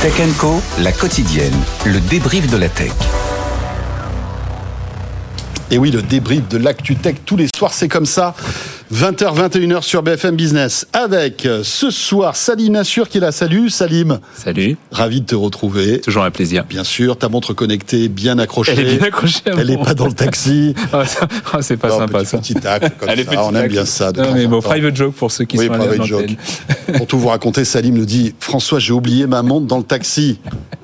Tech Co, la quotidienne, le débrief de la tech. Et oui, le débrief de l'actu tech tous les soirs, c'est comme ça. 20h, 21h sur BFM Business. Avec euh, ce soir Salim Nassur qui est là. Salut Salim. Salut. Ravi de te retrouver. Toujours un plaisir. Bien sûr, ta montre connectée bien accrochée. Elle est bien accrochée. Elle n'est pas dans le taxi. oh, c'est pas Non, sympa petit, ça. Petit tac, comme Elle ça. On aime tac. bien ça. De Non, mais bon, private joke pour ceux qui Oui, sont à private joke. Pour tout vous raconter, Salim nous dit François, j'ai oublié ma montre dans le taxi.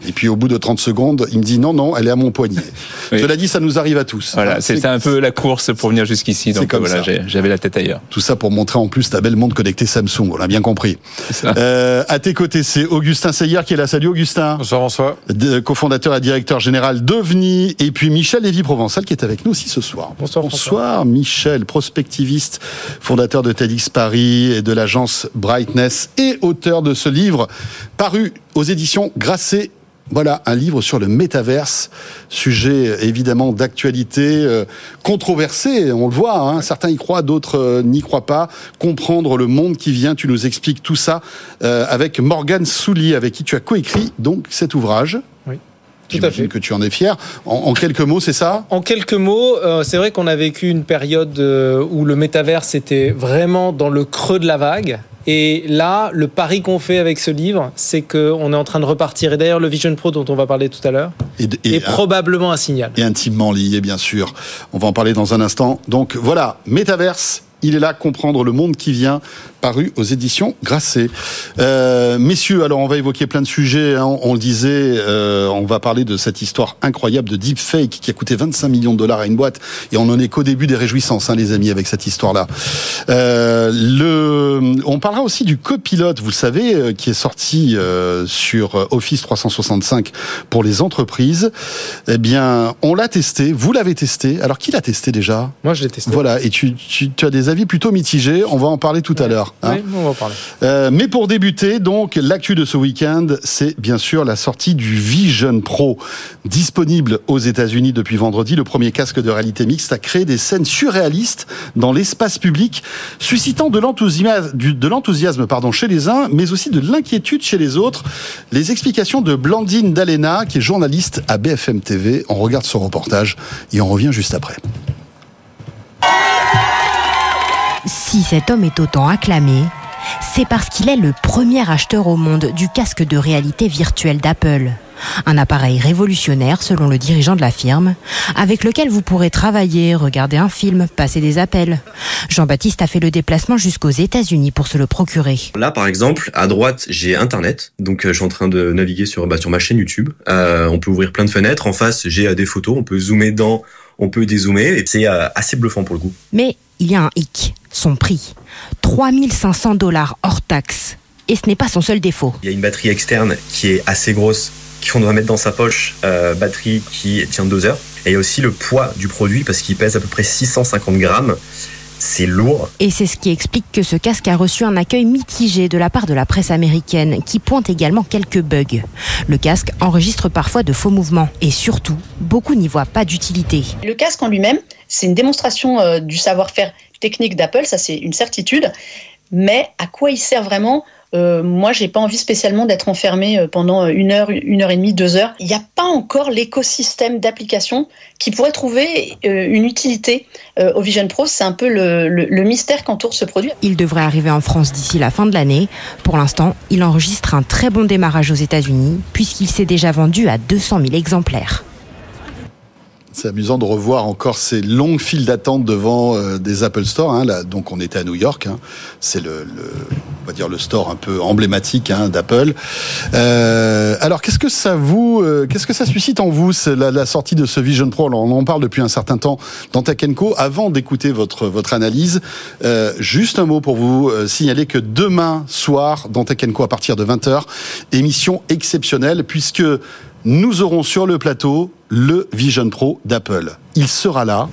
Et puis au bout de 30 secondes, il me dit non, non, elle est à mon poignet. Oui. Cela dit, ça nous arrive à tous. Voilà, Hein, c'était un peu la course pour venir jusqu'ici. Donc comme voilà, j'avais la tête ailleurs. Tout ça pour montrer en plus ta belle montre connectée Samsung. On l'a bien compris. ça. Euh, à tes côtés, c'est Augustin Seyer qui est là. Salut Augustin. Bonsoir François. de- cofondateur et directeur général d'OVNI, et puis Michel Lévy-Provençal qui est avec nous aussi ce soir. Bonsoir, Bonsoir Michel, prospectiviste, fondateur de TEDx Paris et de l'agence Brightness et auteur de ce livre paru aux éditions Grasset. Voilà, un livre sur le métaverse, sujet euh, évidemment d'actualité, euh, controversé, on le voit, hein, certains y croient, d'autres euh, n'y croient pas. Comprendre le monde qui vient, tu nous expliques tout ça euh, avec Morgane Souli, avec qui tu as coécrit donc cet ouvrage. Oui, tout à fait. que tu en es fier. En, en quelques mots, c'est ça? En quelques mots, euh, c'est vrai qu'on a vécu une période euh, où le métaverse était vraiment dans le creux de la vague. Et là, le pari qu'on fait avec ce livre, c'est qu'on est en train de repartir. Et d'ailleurs, le Vision Pro dont on va parler tout à l'heure et, et- est probablement un signal. et intimement lié, bien sûr. On va en parler dans un instant. Donc voilà, Métaverse, il est là, comprendre le monde qui vient, paru aux éditions Grasset. Euh, messieurs, alors on va évoquer plein de sujets. hein. On le disait, euh, on va parler de cette histoire incroyable de deepfake qui a coûté 25 millions de dollars à une boîte. Et on en est qu'au début des réjouissances, hein, les amis, avec cette histoire-là. Euh, le, on parlera aussi du copilote, vous le savez, qui est sorti sur Office 365 pour les entreprises. Eh bien, on l'a testé, vous l'avez testé. Alors, qui l'a testé déjà? Moi, je l'ai testé. Voilà, et tu, tu, tu as des avis plutôt mitigés. On va en parler tout à l'heure. hein. Oui, on va en parler. Euh, mais pour débuter, donc, l'actu de ce week-end, c'est bien sûr la sortie du Vision Pro. Disponible aux États-Unis depuis vendredi, le premier casque de réalité mixte a créé des scènes surréalistes dans l'espace public, suscitant de l'enthousiasme, pardon, chez les uns, mais aussi de l'inquiétude chez les autres. Les explications de Blandine Dalena, qui est journaliste à BFM TV. On regarde ce reportage et on revient juste après. Si cet homme est autant acclamé, c'est parce qu'il est le premier acheteur au monde du casque de réalité virtuelle d'Apple. Un appareil révolutionnaire, selon le dirigeant de la firme, avec lequel vous pourrez travailler, regarder un film, passer des appels. Jean-Baptiste a fait le déplacement jusqu'aux États-Unis pour se le procurer. Là, par exemple, à droite, j'ai Internet. Donc, euh, je suis en train de naviguer sur, bah, sur ma chaîne YouTube. Euh, on peut ouvrir plein de fenêtres. En face, j'ai euh, des photos. On peut zoomer dans, on peut dézoomer. Et c'est assez bluffant pour le coup. Mais il y a un hic, son prix. 3500 dollars hors taxe. Et ce n'est pas son seul défaut. Il y a une batterie externe qui est assez grosse, qu'on doit mettre dans sa poche. Euh, batterie qui tient deux heures. Et il y a aussi le poids du produit parce qu'il pèse à peu près 650 grammes. C'est lourd. Et c'est ce qui explique que ce casque a reçu un accueil mitigé de la part de la presse américaine, qui pointe également quelques bugs. Le casque enregistre parfois de faux mouvements, et surtout, beaucoup n'y voient pas d'utilité. Le casque en lui-même, c'est une démonstration euh, du savoir-faire technique d'Apple, ça c'est une certitude. Mais à quoi il sert vraiment Euh, Moi, j'ai pas envie spécialement d'être enfermé euh, pendant une heure, une heure et demie, deux heures. Il n'y a pas encore l'écosystème d'applications qui pourrait trouver euh, une utilité euh, au Vision Pro. C'est un peu le, le- le mystère qu'entoure ce produit. Il devrait arriver en France d'ici la fin de l'année. Pour l'instant, il enregistre un très bon démarrage aux États-Unis, puisqu'il s'est déjà vendu à 200 000 exemplaires. C'est amusant de revoir encore ces longues files d'attente devant euh, des Apple Store. Hein, donc on était à New York. Hein. C'est le, le, on va dire le store un peu emblématique hein, d'Apple. Euh, alors qu'est-ce que ça vous, euh, qu'est-ce que ça suscite en vous la, la, sortie de ce Vision Pro? Alors, On en parle depuis un certain temps dans Tech. Avant d'écouter votre votre analyse, euh, juste un mot pour vous euh, signaler que demain soir dans Tech à partir de 20h, émission exceptionnelle puisque nous aurons sur le plateau le Vision Pro d'Apple. Il sera là,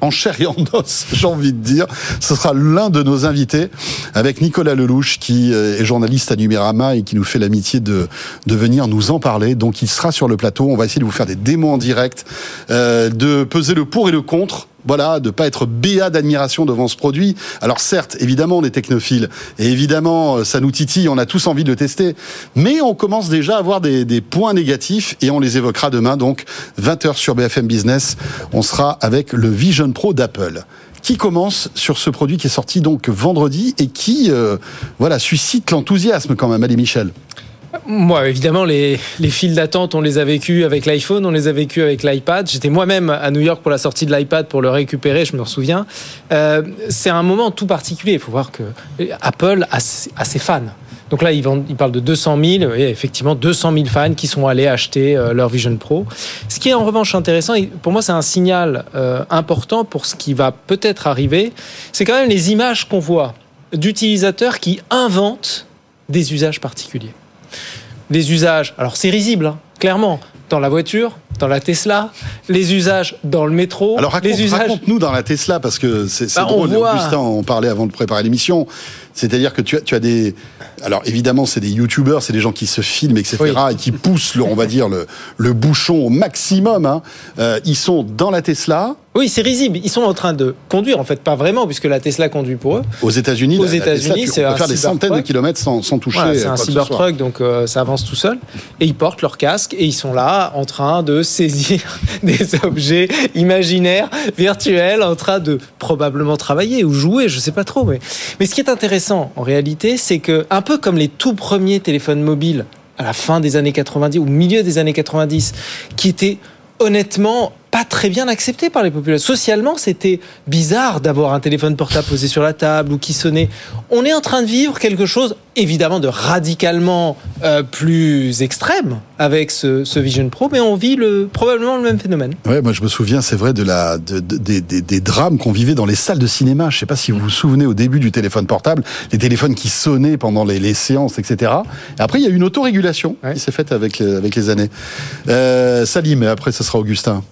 en chair et en os, j'ai envie de dire. Ce sera l'un de nos invités avec Nicolas Lelouch, qui euh, est journaliste à Numérama et qui nous fait l'amitié de, venir nous en parler. Donc il sera sur le plateau. On va essayer de vous faire des démos en direct, euh, de peser le pour et le contre voilà, de pas être béat d'admiration devant ce produit. Alors certes, évidemment, on est technophile et évidemment, euh, ça nous titille, on a tous envie de le tester, mais on commence déjà à avoir des, des points négatifs et on les évoquera demain. Donc 20h sur BFM Business, on sera avec le Vision Pro d'Apple qui commence sur ce produit qui est sorti donc vendredi et qui euh, voilà suscite l'enthousiasme quand même. Allez Michel. Moi, évidemment, les, les files d'attente, on les a vécues avec l'iPhone, on les a vécues avec l'iPad. J'étais moi-même à New York pour la sortie de l'iPad pour le récupérer, je me souviens. Euh, c'est un moment tout particulier. Il faut voir que Apple a, ses fans. Donc là, ils, ils parlent de 200 000, et effectivement 200 000 fans qui sont allés acheter euh, leur Vision Pro. Ce qui est en revanche intéressant, et pour moi c'est un signal euh, important pour ce qui va peut-être arriver, c'est quand même les images qu'on voit d'utilisateurs qui inventent des usages particuliers des usages. Alors c'est risible, hein, clairement, dans la voiture, dans la Tesla, les usages dans le métro. Alors raconte, les usages... raconte-nous dans la Tesla parce que c'est Bah, on drôle. voit- Augustin, on parlait avant de préparer l'émission. C'est-à-dire que tu as, tu as des, alors évidemment c'est des youtubeurs, c'est des gens qui se filment, etc. Oui. et qui poussent, le, on va dire le, le bouchon au maximum. Hein. Euh, ils sont dans la Tesla Oui, c'est risible. Ils sont en train de conduire, en fait, pas vraiment, puisque la Tesla conduit pour eux. aux États-Unis. Aux États-Unis, c'est faire des centaines de kilomètres sans, sans toucher. Voilà, c'est euh, un. Cybertruck, donc euh, ça avance tout seul. Et ils portent leur casque et ils sont là en train de saisir des objets imaginaires, virtuels, en train de probablement travailler ou jouer, je sais pas trop. Mais, mais ce qui est intéressant en réalité, c'est que, un peu comme les tout premiers téléphones mobiles à la fin des années 90 ou milieu des années 90, qui étaient honnêtement pas très bien acceptés par les populations. Socialement, c'était bizarre d'avoir un téléphone portable posé sur la table ou qui sonnait. On est en train de vivre quelque chose, évidemment, de radicalement euh, plus extrême avec ce, ce Vision Pro, mais on vit le, probablement le même phénomène. Ouais, moi je me souviens, c'est vrai, de la, de, de- des, des- des drames qu'on vivait dans les salles de cinéma. Je sais pas si vous vous souvenez au début du téléphone portable, les téléphones qui sonnaient pendant les, les séances, etc. Et après, il y a eu une autorégulation Ouais. qui s'est faite avec, les- avec les années. Euh, Salim, et après, ce sera Augustin.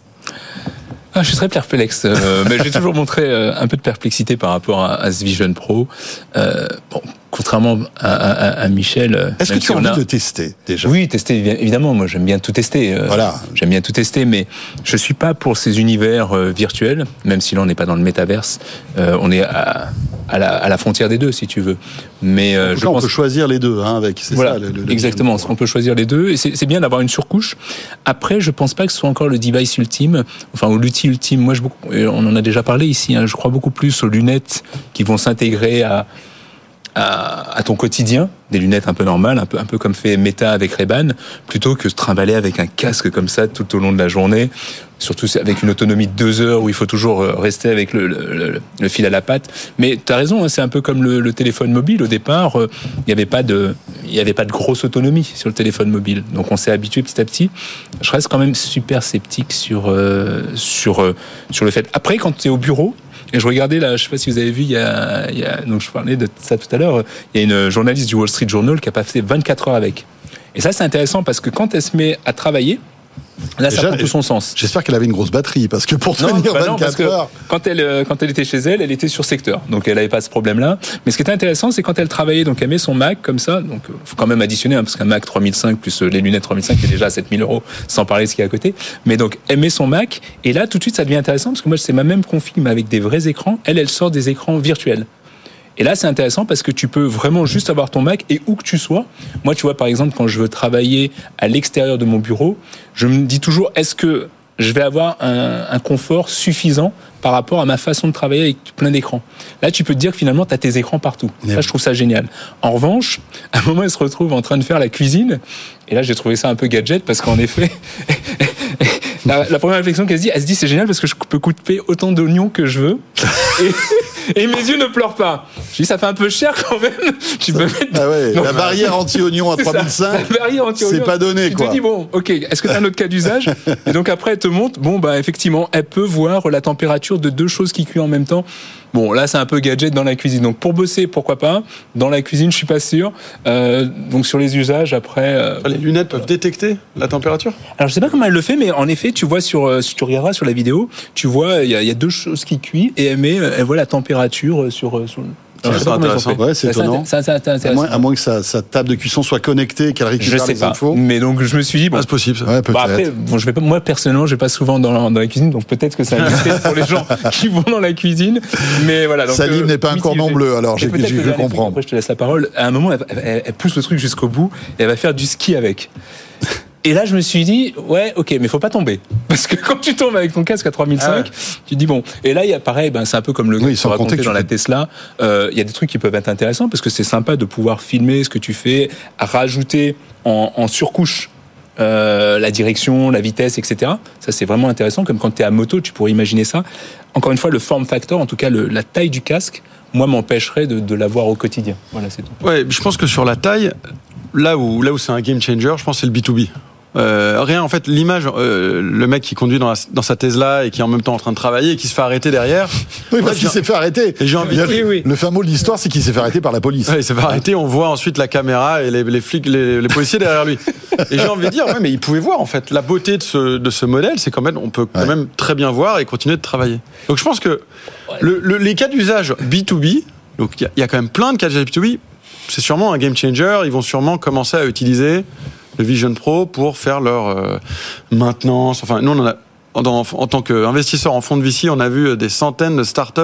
Ah, je suis très perplexe, euh, mais j'ai toujours montré euh, un peu de perplexité par rapport à, à ce Vision Pro. Euh, bon, contrairement à, à- à Michel, euh, Est-ce que tu si as envie a- de tester déjà? Oui, tester évi- évidemment. Moi, j'aime bien tout tester. euh, Voilà. J'aime bien tout tester, mais je suis pas pour ces univers euh, virtuels, même si là on n'est pas dans le métaverse. Euh, on est à, à la, à la frontière des deux, si tu veux. Mais euh, je cas, on pense peut choisir les deux, hein, avec c'est voilà, ça, le- le- le exactement. On peut choisir les deux, et c'est c'est bien d'avoir une surcouche. Après, je pense pas que ce soit encore le device ultime, enfin ou l'outil ultime. Moi, je, on en a déjà parlé ici. hein, je crois beaucoup plus aux lunettes qui vont s'intégrer à, à, ton quotidien, des lunettes un peu normales, un peu, un peu comme fait Meta avec Ray-Ban, plutôt que se trimballer avec un casque comme ça tout au long de la journée, surtout avec une autonomie de deux heures où il faut toujours euh, rester avec le, fil à la patte. Mais tu as raison, hein, c'est un peu comme le, téléphone mobile. Au départ, euh, il n'y avait pas de, avait pas de grosse autonomie sur le téléphone mobile. Donc on s'est habitué petit à petit. Je reste quand même super sceptique sur, euh, sur, sur le fait. Après, quand tu es au bureau, et je regardais là, je sais pas si vous avez vu, il y a, il y a- donc je parlais de ça tout à l'heure, il y a une journaliste du Wall Street Journal qui a passé 24 heures avec. Et ça, c'est intéressant parce que quand elle se met à travailler, là, ça prend tout son sens. J'espère qu'elle avait une grosse batterie, parce que pour tenir bah non, 24 parce que heures. Quand elle, euh, quand elle était chez elle, elle était sur secteur. Donc elle n'avait pas ce problème-là. Mais ce qui était intéressant, c'est quand elle travaillait, donc elle met son Mac comme ça. Donc euh, faut quand même additionner, hein, parce qu'un Mac 3005 plus euh, les lunettes 3005 est déjà à 7000 euros, sans parler de ce qu'il y a à côté. Mais donc elle met son Mac, et là tout de suite ça devient intéressant, parce que moi c'est ma même config, mais avec des vrais écrans. Elle, elle sort des écrans virtuels. Et là, c'est intéressant parce que tu peux vraiment juste avoir ton Mac et où que tu sois. Moi, tu vois, par exemple, quand je veux travailler à l'extérieur de mon bureau, je me dis toujours, est-ce que je vais avoir un, un confort suffisant par rapport à ma façon de travailler avec plein d'écrans? Là, tu peux te dire que finalement, tu as tes écrans partout. Ça, je trouve ça génial. En revanche, à un moment, elle se retrouve en train de faire la cuisine. Et là, j'ai trouvé ça un peu gadget parce qu'en effet, la, la première réflexion qu'elle se dit, elle se dit c'est génial parce que je peux couper autant d'oignons que je veux et, et mes yeux ne pleurent pas. Je dis ça fait un peu cher quand même. Tu peux mettre Ah ouais, Non, la bah, barrière anti-oignon à c'est ça. 3005, La barrière anti-oignon. c'est pas donné, tu quoi. te dis bon, ok, est-ce que tu as un autre cas d'usage Et donc après elle te montre, bon bah effectivement, elle peut voir la température de deux choses qui cuisent en même temps. Bon, là, c'est un peu gadget dans la cuisine. Donc, pour bosser, pourquoi pas. Dans la cuisine, je suis pas sûr. Euh, donc, sur les usages, après. euh, Les lunettes peuvent détecter la température? Alors je sais pas comment elle le fait, mais en effet, tu vois sur, euh, si tu regarderas sur la vidéo, tu vois il y, y a deux choses qui cuisent et elle met, euh, elle voit la température euh, sur. euh, sur je sais c'est intéressant. Ouais, Ça, étonnant. Ça, ça, ça, À moins, à moins que sa, sa table de cuisson soit connectée, qu'elle Je récupère sais les pas. infos. Mais donc je me suis dit bon. Ah, c'est possible. ça. Ouais. Bon, après, bon, je vais pas, moi personnellement, je vais pas souvent dans la, dans la cuisine, donc peut-être que c'est un mystère pour les gens qui vont dans la cuisine. Mais voilà. Donc, Salim euh, n'est pas un cordon bleu, alors j'ai truc, comprendre. Après, je te laisse la parole. À un moment, elle, elle- elle pousse le truc jusqu'au bout et elle va faire du ski avec. Et là, je me suis dit, ouais, ok, mais faut pas tomber. Parce que quand tu tombes avec ton casque à 3005, tu te dis, bon. Et là, il y a pareil, ben, c'est un peu comme le gars Oui, racontait que tu dans la Tesla. Euh, Il y a des trucs qui peuvent être intéressants parce que c'est sympa de pouvoir filmer ce que tu fais, rajouter en, en surcouche euh, la direction, la vitesse, etc. Ça, c'est vraiment intéressant. Comme quand tu es à moto, tu pourrais imaginer ça. Encore une fois, le form factor, en tout cas le- la taille du casque, moi, m'empêcherait de, de l'avoir au quotidien. Voilà, c'est tout. Ouais, je pense que sur la taille, là où, là où c'est un game changer, je pense que c'est le B2B. Euh, rien, en fait, l'image, euh, le mec qui conduit dans, la- dans sa Tesla et qui est en même temps en train de travailler et qui se fait arrêter derrière. Oui, Ouais, parce qu'il s'est fait arrêter. Et j'ai envie a- Oui, oui. Le fin mot de l'histoire, c'est qu'il s'est fait arrêter par la police. Ouais, il s'est fait arrêter, on voit ensuite la caméra et les, les flics, les, les policiers derrière lui. Et j'ai envie de dire, ouais, mais il pouvait voir en fait la beauté de ce, de ce modèle, c'est quand même, on peut quand Ouais. même très bien voir et continuer de travailler. Donc je pense que le- le- les cas d'usage B2B, donc il y y, a quand même plein de cas d'usage B2B, c'est sûrement un game changer. Ils vont sûrement commencer à utiliser le Vision Pro pour faire leur euh, maintenance. Enfin, nous, on en a, en, en tant qu'investisseur en fonds de VC, on a vu des centaines de startups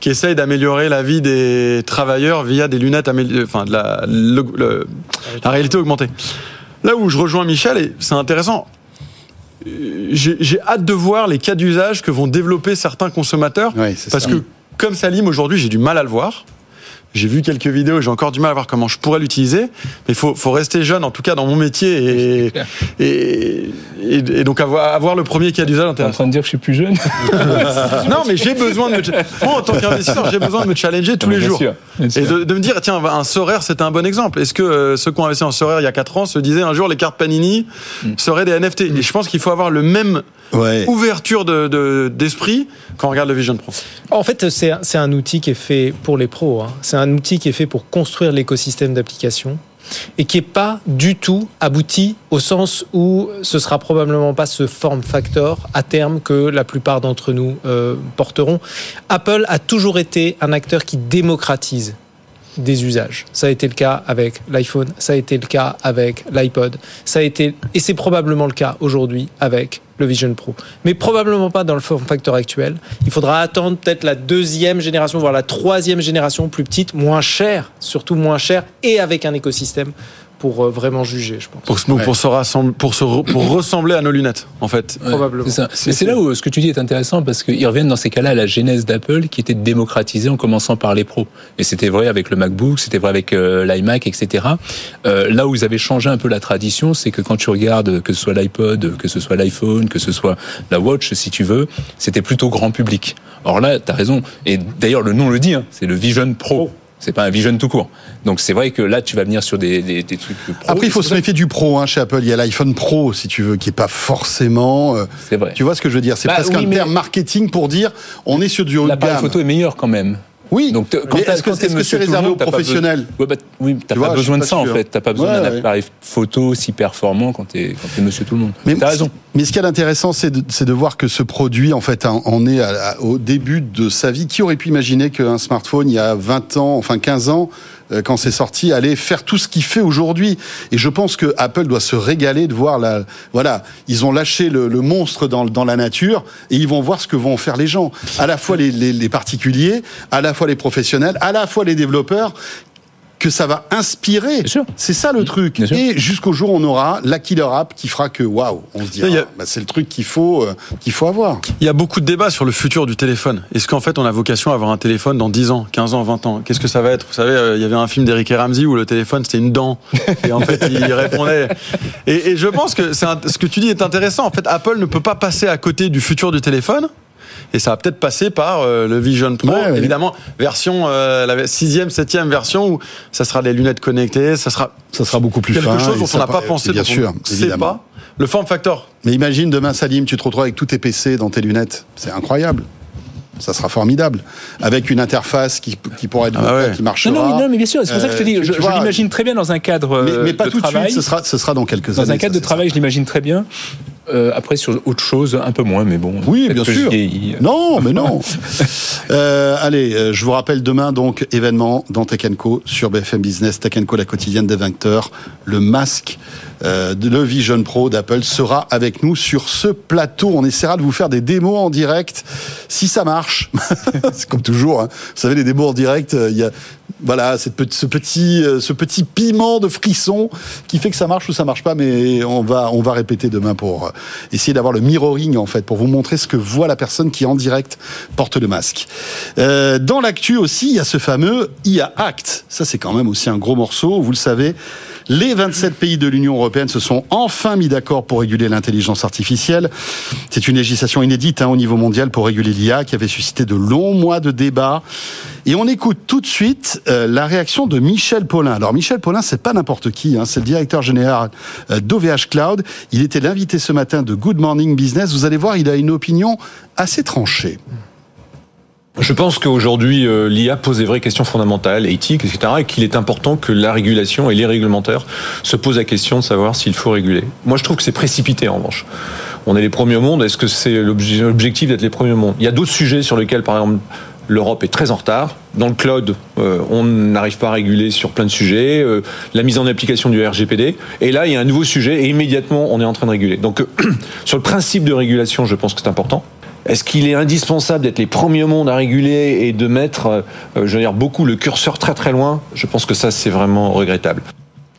qui essayent d'améliorer la vie des travailleurs via des lunettes, enfin, de la, le- le- la réalité augmentée. Là où je rejoins Michel, et c'est intéressant, j'ai hâte de voir les cas d'usage que vont développer certains consommateurs. C'est Parce ça. que, comme Salim, aujourd'hui, j'ai du mal à le voir. J'ai vu quelques vidéos, j'ai encore du mal à voir comment je pourrais l'utiliser. Mais il faut, faut rester jeune, en tout cas dans mon métier, et, et, et, et donc avoir, avoir le premier cas d'usage T'es en intéressant. train de dire que je suis plus jeune Non, mais j'ai besoin de me. Moi, en tant qu'investisseur, j'ai besoin de me challenger tous les Bien jours. sûr, bien sûr. Et de, de me dire, tiens, un Sorare, c'était un bon exemple. Est-ce que euh, ceux qui ont investi en Sorare il y a 4 ans se disaient un jour les cartes Panini Mm. seraient des NFT Et je pense qu'il faut avoir le même Ouais. ouverture de- de- d'esprit quand on regarde le Vision Pro. En fait, c'est c'est un outil qui est fait pour les pros. hein. C'est un outil qui est fait pour construire l'écosystème d'applications et qui n'est pas du tout abouti au sens où ce sera probablement pas ce form factor à terme que la plupart d'entre nous euh, porteront. Apple a toujours été un acteur qui démocratise des usages. Ça a été le cas avec l'iPhone, ça a été le cas avec l'iPod, ça a été et c'est probablement le cas aujourd'hui avec le Vision Pro. Mais probablement pas dans le form factor actuel. Il faudra attendre peut-être la deuxième génération, voire la troisième génération plus petite, moins chère, surtout moins chère, et avec un écosystème pour euh, vraiment juger, je pense. Pour, se- nous, Ouais. pour, se rassembler, pour, se re- pour ressembler à nos lunettes, en fait. Ouais, Probablement. c'est ça. Mais c'est là où ce que tu dis est intéressant parce qu'ils reviennent dans ces cas-là à la genèse d'Apple qui était de démocratiser en commençant par les pros. Et c'était vrai avec le MacBook, c'était vrai avec euh, l'iMac, etc. Euh, là où ils avaient changé un peu la tradition, c'est que quand tu regardes que ce soit l'iPod, que ce soit l'iPhone, que ce soit la Watch, si tu veux, c'était plutôt grand public. Or là, tu as raison. Et d'ailleurs, le nom le dit, hein, c'est le Vision Pro. C'est pas un Vision tout court. Donc c'est vrai que là, tu vas venir sur des, des, des trucs pro. Après, il faut se vrai- méfier du pro hein, chez Apple. Il y a l'iPhone Pro, si tu veux, qui est pas forcément. euh, C'est vrai. tu vois ce que je veux dire? C'est Bah presque oui, un mais- terme marketing pour dire on est sur du haut de gamme. photo est meilleur quand même. Oui. Donc, quand est-ce que c'est réservé aux professionnels Ouais, bah, oui, t'as Tu pas besoin de ça en fait. T'as pas besoin d'un appareil photo aussi performant quand t'es quand t'es monsieur tout le monde. Mais T'as raison. Mais ce qui est intéressant, c'est de, c'est de voir que ce produit, en fait, en en est à- à- au début de sa vie. Qui aurait pu imaginer qu'un smartphone, il y a 20 ans, enfin 15 ans, quand c'est sorti, allait faire tout ce qu'il fait aujourd'hui Et je pense que Apple doit se régaler de voir la... Voilà, ils ont lâché le, monstre dans, la nature et ils vont voir ce que vont faire les gens. À la fois les particuliers, à la fois les professionnels, à la fois les développeurs que ça va inspirer. C'est ça le truc. Et jusqu'au jour où on aura la killer app qui fera que waouh, on se dira, a- bah, c'est le truc qu'il faut, euh, qu'il faut avoir. Il y a beaucoup de débats sur le futur du téléphone. Est-ce qu'en fait, on a vocation à avoir un téléphone dans 10 ans, 15 ans, 20 ans? Qu'est-ce que ça va être? Vous savez, euh, il y avait un film d'Eric et Ramsey où le téléphone, c'était une dent. Et en fait, il répondait. Et, et je pense que un- ce que tu dis est intéressant. En fait, Apple ne peut pas passer à côté du futur du téléphone. Et ça va peut-être passer par euh, le Vision Pro, Ouais, ouais. évidemment, version, euh, la sixième, septième version où ça sera des lunettes connectées, ça sera Ça sera beaucoup plus quelque fin. chose et dont on n'a pa- pas pensé, Bien on sûr, ne sait évidemment. pas. Le form factor, Mais imagine demain, Salim, tu te retrouves avec tous tes PC dans tes lunettes. C'est incroyable. Ça sera formidable. Avec une interface qui, qui pourra être Ah ouais. qui marchera. Non, non, mais, non, mais bien sûr, c'est pour ça que je te dis, Euh, je, l'imagine très bien dans un cadre Mais, euh, mais pas de tout de travail. suite, ce sera, ce sera dans quelques Dans années. un cadre ça, de travail, je l'imagine très bien. Euh, après, sur autre chose, un peu moins, mais bon. Oui, bien sûr. Non, mais non. Euh, allez, euh, je vous rappelle demain donc événement dans Tech Co sur BFM Business, Tech Co la quotidienne des vainqueurs. Le masque, euh, de- le Vision Pro d'Apple sera avec nous sur ce plateau. On essaiera de vous faire des démos en direct si ça marche. C'est comme toujours. hein. Vous savez, les démos en direct, il y a voilà ce petit euh, ce petit piment de frisson qui fait que ça marche ou ça marche pas. Mais on va on va répéter demain pour euh, essayer d'avoir le mirroring en fait pour vous montrer ce que voit la personne qui en direct porte le masque. Euh, dans l'actu aussi, il y a ce fameux IA Act. Ça c'est quand même aussi un gros morceau. Vous le savez. Les 27 pays de l'Union européenne se sont enfin mis d'accord pour réguler l'intelligence artificielle. C'est une législation inédite hein, au niveau mondial pour réguler l'IA qui avait suscité de longs mois de débats. Et on écoute tout de suite euh, la réaction de Michel Paulin. Alors Michel Paulin, c'est pas n'importe qui, hein, c'est le directeur général euh, d'OVH Cloud. Il était l'invité ce matin de Good Morning Business. Vous allez voir, il a une opinion assez tranchée. Je pense qu'aujourd'hui, euh, l'IA pose des vraies questions fondamentales, éthiques, etc., et qu'il est important que la régulation et les réglementaires se posent la question de savoir s'il faut réguler. Moi, je trouve que c'est précipité, en revanche. On est les premiers au monde. Est-ce que c'est l'obje- l'objectif d'être les premiers au monde? Il y a d'autres sujets sur lesquels, par exemple, l'Europe est très en retard. Dans le cloud, euh, on n'arrive pas à réguler sur plein de sujets. euh, la mise en application du RGPD. Et là, il y a un nouveau sujet et immédiatement, on est en train de réguler. Donc, euh, sur le principe de régulation, je pense que c'est important. Est-ce qu'il est indispensable d'être les premiers au monde à réguler et de mettre, je veux dire, beaucoup le curseur très très loin? Je pense que ça, c'est vraiment regrettable.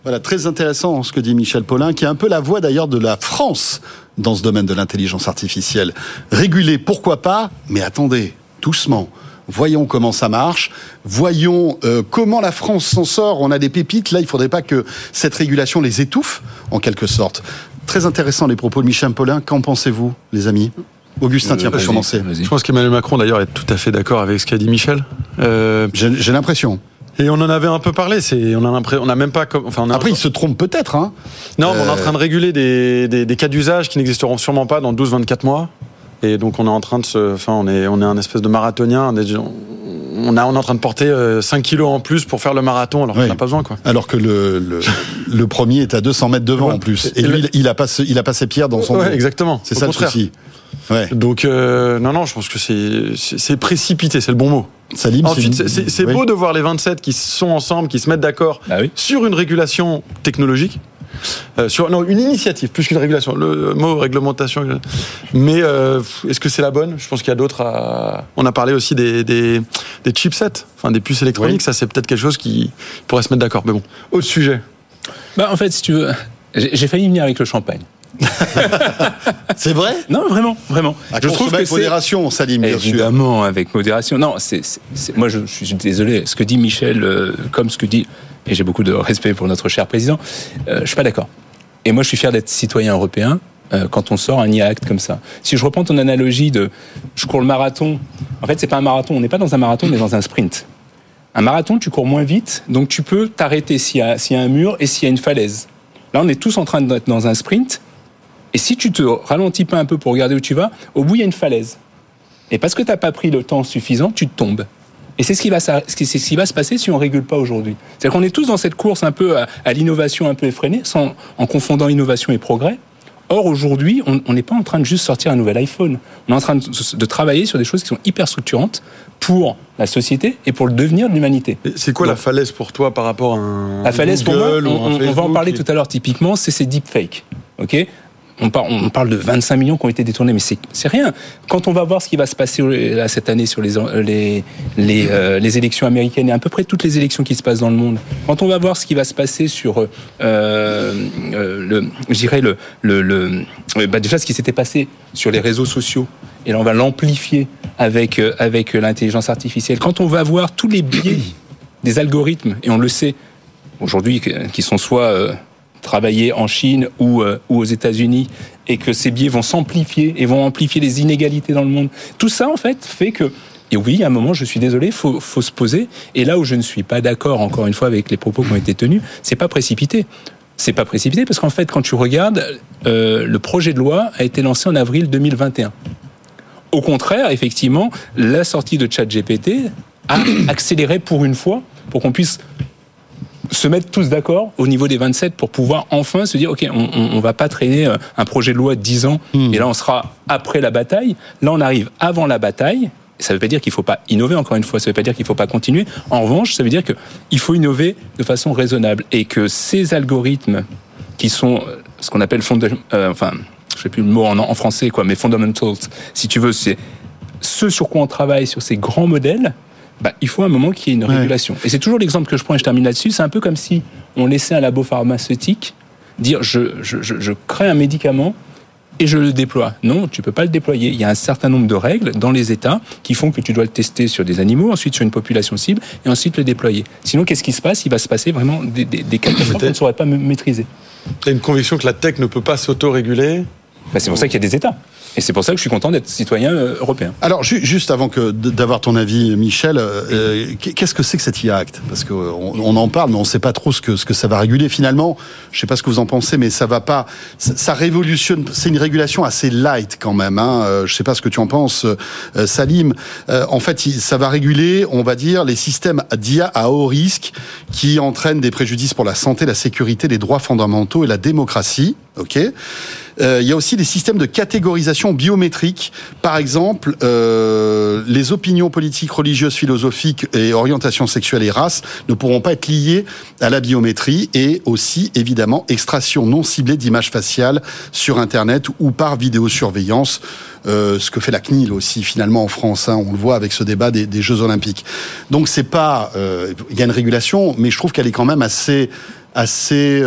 Voilà, très intéressant ce que dit Michel Paulin, qui est un peu la voix d'ailleurs de la France dans ce domaine de l'intelligence artificielle. Réguler, pourquoi pas, mais attendez, doucement. Voyons comment ça marche. Voyons euh, comment la France s'en sort. On a des pépites. Là, il faudrait pas que cette régulation les étouffe, en quelque sorte. Très intéressant les propos de Michel Paulin. Qu'en pensez-vous, les amis? Augustin, tiens, pour Vas-y, commencer. je pense qu'Emmanuel Macron d'ailleurs est tout à fait d'accord avec ce qu'a dit Michel. Euh, J'ai l'impression. et on en avait un peu parlé. C'est, on a l'impression, on a même pas, enfin, on a Après, il se trompe peut-être. Hein. Non, mais on est en Euh, train de réguler des, des, des cas d'usage qui n'existeront sûrement pas dans 12-24 mois. Et donc on est en train de se, enfin on est on est un espèce de marathonien. On est, on a- on est en train de porter euh, 5 kilos en plus pour faire le marathon alors Oui. qu'on n'a pas besoin quoi. Alors que le, le, le premier est à 200 mètres devant Ouais. en plus. Et Et lui, le- il a pas, ce- il a pas ses pierres dans son Ouais, dos. exactement. C'est ça contraire. le souci. Ouais. Donc euh, non non, je pense que c'est précipité, c'est le bon mot. Salim, Ensuite, c'est oui. beau de voir les 27 qui sont ensemble, qui se mettent d'accord Bah oui. sur une régulation technologique. Euh, sur non, une initiative plus qu'une régulation. Le mot réglementation. Mais euh, est-ce que c'est la bonne? Je pense qu'il y a d'autres. À... On a parlé aussi des, des, des chipsets, enfin des puces électroniques. Oui. Ça, c'est peut-être quelque chose qui pourrait se mettre d'accord. Mais bon, autre sujet. Bah, en fait, si tu veux, j'ai failli venir avec le champagne. C'est vrai? Non, vraiment, vraiment. À consommer avec modération, Salim, bien sûr. Évidemment, avec modération. Non, c'est, c'est- c'est- moi, je, je suis désolé. Ce que dit Michel, euh, comme ce que dit, et j'ai beaucoup de respect pour notre cher président, euh, je suis pas d'accord. Et moi, je suis fier d'être citoyen européen euh, quand on sort un IA Act comme ça. Si je reprends ton analogie de, je cours le marathon. En fait, c'est pas un marathon. On n'est pas dans un marathon, mais dans un sprint. Un marathon, tu cours moins vite, donc tu peux t'arrêter s'il y, y a un mur et s'il y a une falaise. Là, on est tous en train d'être dans un sprint. Et si tu te ralentis pas un peu pour regarder où tu vas, au bout, il y a une falaise. Et parce que tu n'as pas pris le temps suffisant, tu tombes. Et c'est ce qui va, ce qui- va se passer si on régule pas aujourd'hui. C'est-à-dire qu'on est tous dans cette course un peu à, à l'innovation un peu effrénée, sans, en confondant innovation et progrès. Or, aujourd'hui, on n'est pas en train de juste sortir un nouvel iPhone. On est en train de, de travailler sur des choses qui sont hyper structurantes pour la société et pour le devenir de l'humanité. C'est quoi la falaise pour toi par rapport à un La falaise, pour moi, on, va en parler tout à l'heure typiquement, c'est ces deepfakes. ok? On, parle, de 25 millions qui ont été détournés, mais c'est rien. Quand on va voir ce qui va se passer euh, cette année sur les, les, les, euh, les élections américaines et à peu près toutes les élections qui se passent dans le monde, quand on va voir ce qui va se passer sur, euh, euh, le, euh, bah déjà ce qui s'était passé sur les réseaux sociaux, et là on va l'amplifier avec, euh, avec l'intelligence artificielle, quand on va voir tous les biais des algorithmes, et on le sait aujourd'hui, qui sont soit euh, travaillés en Chine ou, euh, ou aux États-Unis, et que ces biais vont s'amplifier et vont amplifier les inégalités dans le monde. Tout ça, en fait, fait que et oui, à un moment, je suis désolé, faut, faut se poser. Et là où je ne suis pas d'accord, encore une fois, avec les propos qui ont été tenus, c'est pas précipité. C'est pas précipité parce qu'en fait, quand tu regardes, euh, le projet de loi a été lancé en avril 2021. Au contraire, effectivement, la sortie de ChatGPT a accéléré pour une fois, pour qu'on puisse se mettre tous d'accord au niveau des 27 pour pouvoir enfin se dire ok on, on, on va pas traîner euh, un projet de loi de 10 ans et là on sera après la bataille. Là on arrive avant la bataille. Ça ne veut pas dire qu'il ne faut pas innover encore une fois. Ça ne veut pas dire qu'il ne faut pas continuer. En revanche ça veut dire qu'il faut innover de façon raisonnable et que ces algorithmes qui sont euh, ce qu'on appelle euh, enfin je sais plus le mot en, en français quoi mais fundamentals si tu veux c'est ce sur quoi on travaille sur ces grands modèles bah, il faut un moment qu'il y ait une Ouais. régulation. Et c'est toujours l'exemple que je prends et je termine là-dessus. C'est un peu comme si on laissait un labo pharmaceutique dire je, je, je, je crée un médicament et je le déploie. Non, tu peux pas le déployer. Il y a un certain nombre de règles dans les États qui font que tu dois le tester sur des animaux, ensuite sur une population cible et ensuite le déployer. Sinon, qu'est-ce qui se passe? Il va se passer vraiment des, des, des catastrophes qu'on ne saurait pas ma- maîtriser. T'as une conviction que la tech ne peut pas s'auto-réguler? Bah, c'est pour ça qu'il y a des États. Et c'est pour ça que je suis content d'être citoyen euh, européen. Alors, ju- juste avant que d'avoir ton avis, Michel, euh, qu'est-ce que c'est que cet IA Act? Parce qu'on on en parle, mais on ne sait pas trop ce que, ce que ça va réguler. Finalement, je ne sais pas ce que vous en pensez, mais ça va pas. Ça, ça révolutionne. C'est une régulation assez light quand même. Hein. Euh, Je ne sais pas ce que tu en penses, euh, Salim. Euh, en fait, ça va réguler, on va dire, les systèmes d'IA à haut risque qui entraînent des préjudices pour la santé, la sécurité, les droits fondamentaux et la démocratie. Ok? Euh, il y a aussi des systèmes de catégorisation biométrique. Par exemple, euh, les opinions politiques, religieuses, philosophiques et orientations sexuelles et races ne pourront pas être liées à la biométrie et aussi, évidemment, extraction non ciblée d'images faciales sur Internet ou par vidéosurveillance. Euh, ce que fait la CNIL aussi finalement en France, hein, on le voit avec ce débat des, des Jeux Olympiques. Donc c'est pas, euh, il y a une régulation, mais je trouve qu'elle est quand même assez, assez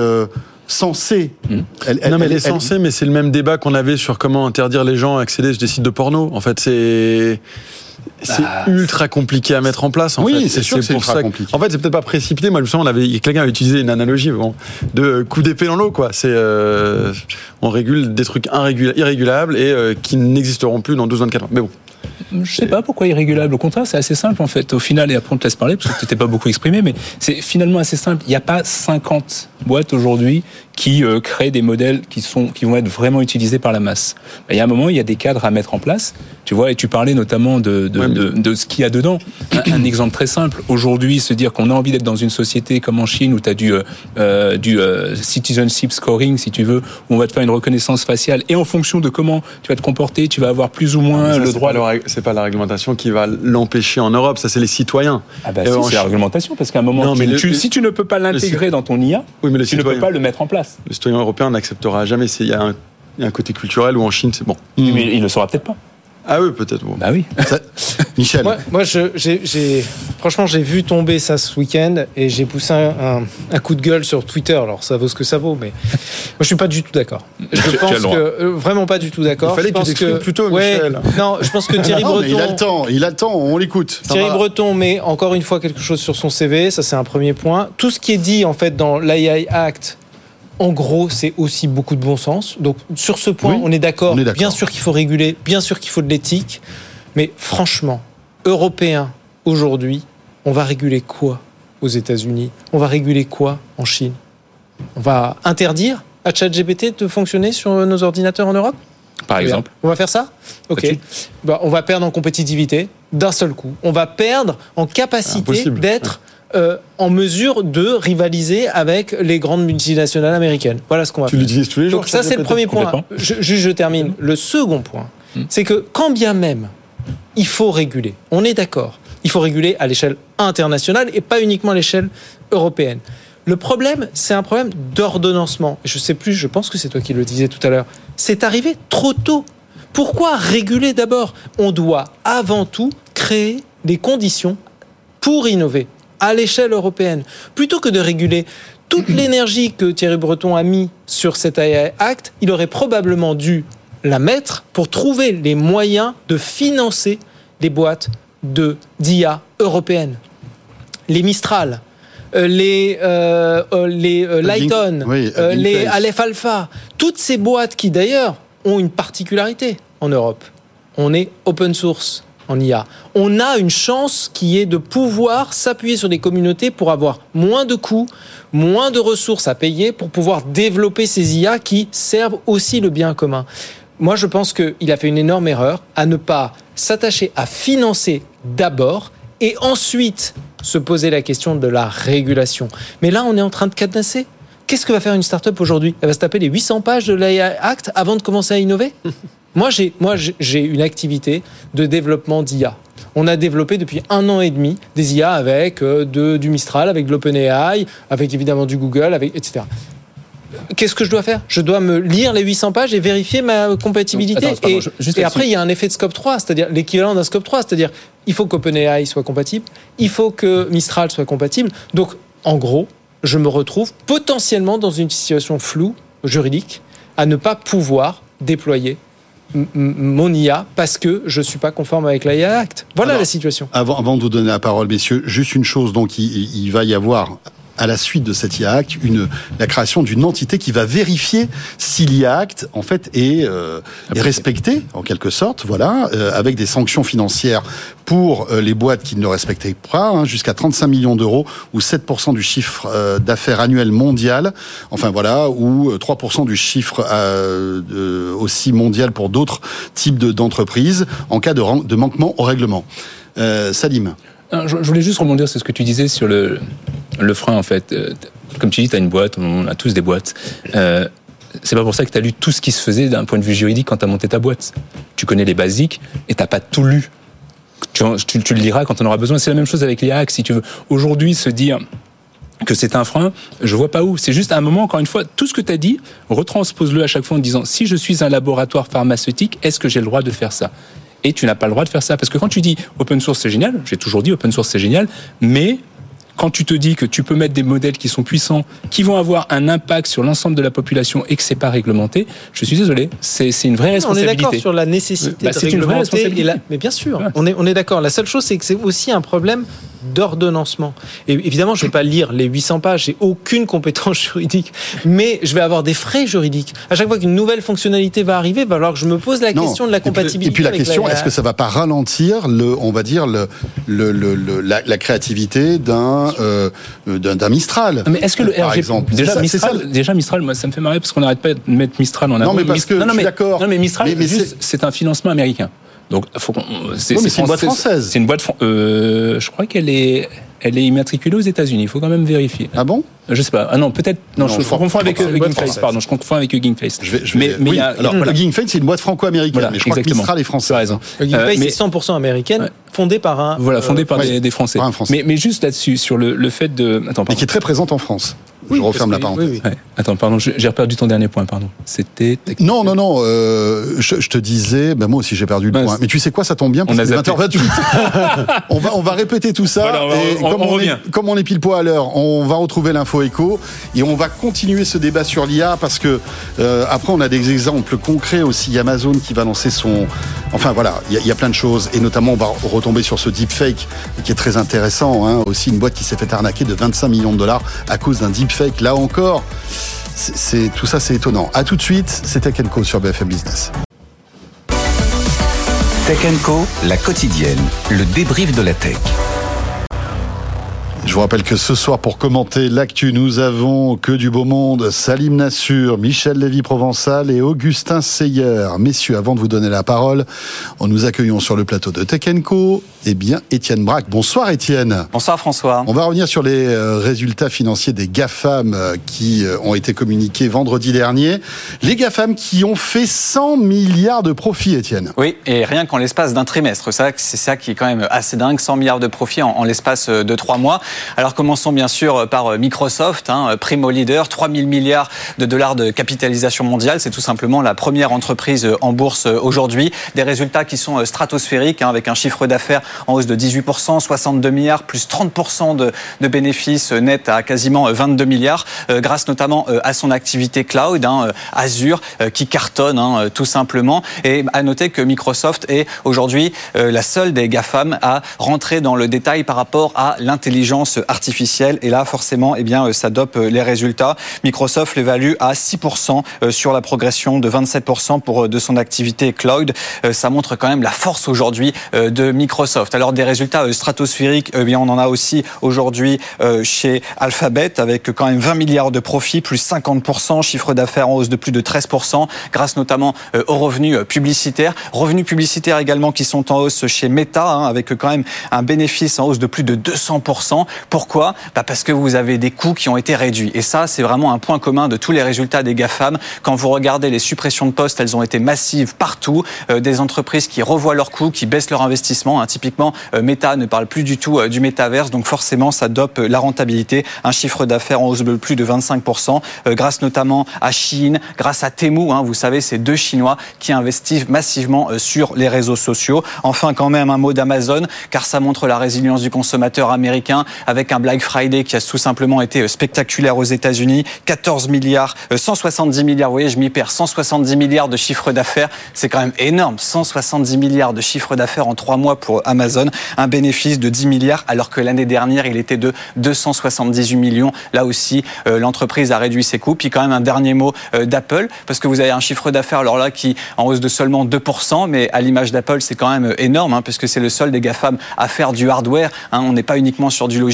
euh, sensée. Elle, non, mais elle, est elle- censée, mais c'est le même débat qu'on avait sur comment interdire les gens à accéder sur des sites de porno. En fait, c'est. C'est ultra compliqué à mettre en place. En Oui, c'est sûr que c'est pour ultra ça compliqué. En fait, c'est peut-être pas précipité. Moi, je me souviens, on avait, quelqu'un a utilisé une analogie bon, de coup d'épée dans l'eau, quoi. C'est, euh, on régule des trucs irrégula- irrégulables et euh, qui n'existeront plus dans 12-24 ans. Mais bon. Je sais pas pourquoi irrégulable. Au contraire, c'est assez simple en fait. Au final, et après on te laisse parler parce que tu t'es pas beaucoup exprimé, mais c'est finalement assez simple. Il n'y a pas 50 boîtes aujourd'hui qui euh, créent des modèles qui sont qui vont être vraiment utilisés par la masse. Il y a un moment, il y a des cadres à mettre en place. Tu vois, et tu parlais notamment de, de, Ouais, mais- de, de ce qu'il y a dedans. Un, un exemple très simple. Aujourd'hui, se dire qu'on a envie d'être dans une société comme en Chine où tu as du, euh, euh, du euh, citizenship scoring, si tu veux, où on va te faire une reconnaissance faciale et en fonction de comment tu vas te comporter, tu vas avoir plus ou moins Ça, le droit. C'est pas la réglementation qui va l'empêcher en Europe. Ça, c'est les citoyens. Ah bah si, c'est la réglementation, parce qu'à un moment, Non, tu- mais le- tu- le- si tu ne peux pas l'intégrer dans ton IA, Oui, mais le tu ne peux pas le mettre en place. Le citoyen européen n'acceptera jamais. Il y, a un- il y a un côté culturel où en Chine, c'est bon. Mais il le saura peut-être pas. Ah oui, peut-être. Bon. Bah oui. Ça- Michel. Moi, je, franchement, j'ai vu tomber ça ce week-end et j'ai poussé un, un- un coup de gueule sur Twitter. Alors, ça vaut ce que ça vaut, mais moi, je suis pas du tout d'accord. Je pense que euh, vraiment pas du tout d'accord. Il fallait Je que tu pense t'exprimes plus tôt, ouais, Michel. Non, je pense que Thierry Non, mais Breton. il a le temps, il a le temps, on l'écoute. Thierry va. Breton met encore une fois quelque chose sur son CV, ça c'est un premier point. Tout ce qui est dit en fait dans l'AI Act, en gros, c'est aussi beaucoup de bon sens. Donc sur ce point, Oui, on est d'accord. Bien sûr qu'il faut réguler, bien sûr qu'il faut de l'éthique, mais franchement, européen aujourd'hui, on va réguler quoi aux États-Unis? On va réguler quoi en Chine? On va interdire à ChatGPT de fonctionner sur nos ordinateurs en Europe? Par bien. exemple. On va faire ça? Ok. Bah, on va perdre en compétitivité d'un seul coup. On va perdre en capacité d'être euh, en mesure de rivaliser avec les grandes multinationales américaines. Voilà ce qu'on va Tu faire. l'utilises tous les jours. Donc ça, c'est le premier point. Je, juste, je termine. Le second point, Hmm. c'est que quand bien même il faut réguler, on est d'accord, il faut réguler à l'échelle internationale et pas uniquement à l'échelle européenne. Le problème, c'est un problème d'ordonnancement. Je sais plus, je pense que c'est toi qui le disais tout à l'heure. C'est arrivé trop tôt. Pourquoi réguler d'abord? On doit avant tout créer des conditions pour innover à l'échelle européenne. Plutôt que de réguler toute l'énergie que Thierry Breton a mis sur cet AI Act, il aurait probablement dû la mettre pour trouver les moyens de financer les boîtes de d'IA européennes. Les Mistral, euh, les, euh, euh, les euh, Lighton, oui, les. Aleph Alpha, toutes ces boîtes qui d'ailleurs ont une particularité en Europe. On est open source en IA. On a une chance qui est de pouvoir s'appuyer sur des communautés pour avoir moins de coûts, moins de ressources à payer pour pouvoir développer ces IA qui servent aussi le bien commun. Moi, je pense qu'il a fait une énorme erreur à ne pas s'attacher à financer d'abord et ensuite se poser la question de la régulation. Mais là, on est en train de cadenasser. Qu'est-ce que va faire une start-up aujourd'hui? Elle va se taper les 800 pages de l'AI Act avant de commencer à innover? Moi, j'ai, moi, j'ai- une activité de développement d'IA. On a développé depuis un an et demi des IA avec euh, de, du Mistral, avec de l'OpenAI, avec évidemment du Google, avec, etc. Qu'est-ce que je dois faire? Je dois me lire les 800 pages et vérifier ma compatibilité. Attends, et je- juste et après, il y a un effet de scope 3, c'est-à-dire l'équivalent d'un scope 3, c'est-à-dire il faut qu'OpenAI soit compatible, il faut que Mistral soit compatible. Donc, en gros, je me retrouve potentiellement dans une situation floue juridique à ne pas pouvoir déployer mon IA parce que je suis pas conforme avec l'IA Act. Voilà Alors, la situation. Avant, avant de vous donner la parole, messieurs, juste une chose. Donc, il, il va y avoir à la suite de cet IA Act une, la création d'une entité qui va vérifier si l'IA Act en fait est, euh, est respecté en quelque sorte, voilà, euh, avec des sanctions financières pour euh, les boîtes qui ne le respectaient pas, hein, jusqu'à 35 millions d'euros ou 7% du chiffre euh, d'affaires annuel mondial, enfin voilà, ou euh, 3% du chiffre euh, aussi mondial pour d'autres types de- d'entreprises en cas de, de manquement au règlement. Euh, Salim. Je voulais juste rebondir sur ce que tu disais sur le, le frein, en fait. Euh, Comme tu dis, tu as une boîte, on a tous des boîtes. Euh, c'est pas pour ça que tu as lu tout ce qui se faisait d'un point de vue juridique quand tu as monté ta boîte. Tu connais les basiques et t'as pas tout lu. Tu, le liras quand on aura besoin. C'est la même chose avec les. Si tu veux aujourd'hui se dire que c'est un frein, je vois pas où. C'est juste un moment, encore une fois, tout ce que tu as dit, retranspose-le à chaque fois en disant si je suis un laboratoire pharmaceutique, est-ce que j'ai le droit de faire ça? Et tu n'as pas le droit de faire ça. Parce que quand tu dis open source, c'est génial, j'ai toujours dit open source, c'est génial, mais quand tu te dis que tu peux mettre des modèles qui sont puissants, qui vont avoir un impact sur l'ensemble de la population et que c'est pas réglementé, je suis désolé, c'est une vraie On est responsabilité. d'accord sur la nécessité Bah, de c'est une vraie réglementer. responsabilité. la- Mais bien sûr, Ouais. on est, on est d'accord. La seule chose, c'est que c'est aussi un problème d'ordonnancement. Et évidemment, je ne vais pas lire les 800 pages, j'ai aucune compétence juridique, mais je vais avoir des frais juridiques. À chaque fois qu'une nouvelle fonctionnalité va arriver, il va falloir que je me pose la Non. question de la Et puis- compatibilité. Et puis, la question, est-ce que ça va pas ralentir le, on va dire le, le, le- le- la, la créativité d'un euh, d'un Mistral? Mais est-ce que le par RG exemple déjà ça- ça Mistral, déjà Mistral, moi ça me fait marrer parce qu'on n'arrête pas de mettre Mistral en avant. mais parce que je suis mais, d'accord. Non mais Mistral, Mais- mais juste, c'est un financement américain. Donc. C'est Oui, mais c'est une boîte française. C'est une boîte. fran- Euh, je crois qu'elle est. Elle est immatriculée aux États-Unis. Il faut quand même vérifier. Ah bon? Je sais pas. Ah non, peut-être. Non, Non, je, je crois- confonds avec euh, C'est Hugging Face. française. Pardon, je confonds avec Hugging Face. je vais, je mais vais- mais il oui, y a. alors voilà. Hugging Face c'est une boîte franco-américaine Voilà, mais je crois que exactement. Mistral est français Tu as raison. Hugging Euh, Face mais- est 100% américaine, Ouais. fondée par un. Voilà, fondé par ouais, des, des Français. par un Français. Mais, mais juste là-dessus, sur le, le fait de. Attends, mais pardon. qui est très présente en France Oui, je referme la que- parenthèse oui, oui. Ouais. Attends, pardon, j'ai perdu ton dernier point, pardon. C'était. Non, non, non. euh, je, je te disais, ben moi aussi j'ai perdu le point. Mais tu sais quoi, ça tombe bien parce On est zappé. 20h28. on va, on va répéter tout ça. Voilà, on va- et on- comme on est, revient. comme on est pile poids à l'heure, on va retrouver l'info écho et on va continuer ce débat sur l'IA parce que euh, après on a des exemples concrets aussi. Il y a Amazon qui va lancer son. Enfin voilà, il y, a- il y a plein de choses et notamment on va retomber sur ce deepfake qui est très intéressant. Hein. Aussi une boîte qui s'est fait arnaquer de 25 millions de dollars à cause d'un deepfake. Là encore. C'est, c'est- tout ça, c'est étonnant. À tout de suite, c'était Kenko sur BFM Business. Tech Co, la quotidienne, le débrief de la tech. Je vous rappelle que ce soir, pour commenter l'actu, nous avons que du beau monde. Salim Nassur, Michel Lévy-Provençal et Augustin Seyer. Messieurs, avant de vous donner la parole, nous accueillons sur le plateau de Tech Co, eh bien, Étienne Braque. Bonsoir, Étienne. Bonsoir François. On va revenir sur les euh, résultats financiers des GAFAM euh, qui euh, ont été communiqués vendredi dernier. Les GAFAM qui ont fait 100 milliards de profits, Étienne. Oui, et rien qu'en l'espace d'un trimestre. C'est ça, c'est ça qui est quand même assez dingue, 100 milliards de profits en, en l'espace de trois mois. Alors commençons bien sûr par Microsoft, hein, primo leader, 3000 milliards de dollars de capitalisation mondiale. C'est tout simplement la première entreprise en bourse aujourd'hui. Des résultats qui sont stratosphériques, hein, avec un chiffre d'affaires en hausse de 18%, 62 milliards, plus 30% de, bénéfices nets à quasiment 22 milliards, grâce notamment à son activité cloud, hein, Azure, qui cartonne tout simplement. Et à noter que Microsoft est aujourd'hui la seule des GAFAM à rentrer dans le détail par rapport à l'intelligence artificielle. Et là, forcément, eh bien, ça dope les résultats. Microsoft l'évalue à 6% sur la progression de 27% pour de son activité cloud. Ça montre quand même la force aujourd'hui de Microsoft. Alors des résultats stratosphériques, eh bien, on en a aussi aujourd'hui chez Alphabet avec quand même 20 milliards de profits, plus 50%, chiffre d'affaires en hausse de plus de 13%, grâce notamment aux revenus publicitaires. Revenus publicitaires également qui sont en hausse chez Meta, hein, avec quand même un bénéfice en hausse de plus de 200%. Pourquoi? Bah Parce que vous avez des coûts qui ont été réduits. Et ça, c'est vraiment un point commun de tous les résultats des GAFAM. Quand vous regardez les suppressions de postes, elles ont été massives partout. Euh, des entreprises qui revoient leurs coûts, qui baissent leur investissement. Hein. Typiquement, euh, Meta ne parle plus du tout euh, du métaverse. Donc forcément, ça dope la rentabilité. Un chiffre d'affaires en hausse de plus de 25%, grâce notamment à Chine, grâce à Temu. Hein, vous savez, ces deux Chinois qui investissent massivement sur les réseaux sociaux. Enfin, quand même, un mot d'Amazon, car ça montre la résilience du consommateur américain avec un Black Friday qui a tout simplement été spectaculaire aux États-Unis. 14 milliards, 170 milliards, vous voyez, je m'y perds, 170 milliards de chiffre d'affaires. C'est quand même énorme. 170 milliards de chiffre d'affaires en trois mois pour Amazon. Un bénéfice de 10 milliards, alors que l'année dernière, il était de 278 millions. Là aussi, l'entreprise a réduit ses coûts. Puis quand même un dernier mot d'Apple, parce que vous avez un chiffre d'affaires, alors là, qui en hausse de seulement 2%, mais à l'image d'Apple, c'est quand même énorme, hein, puisque c'est le seul des GAFAM à faire du hardware. Hein. on n'est pas uniquement sur du logiciel,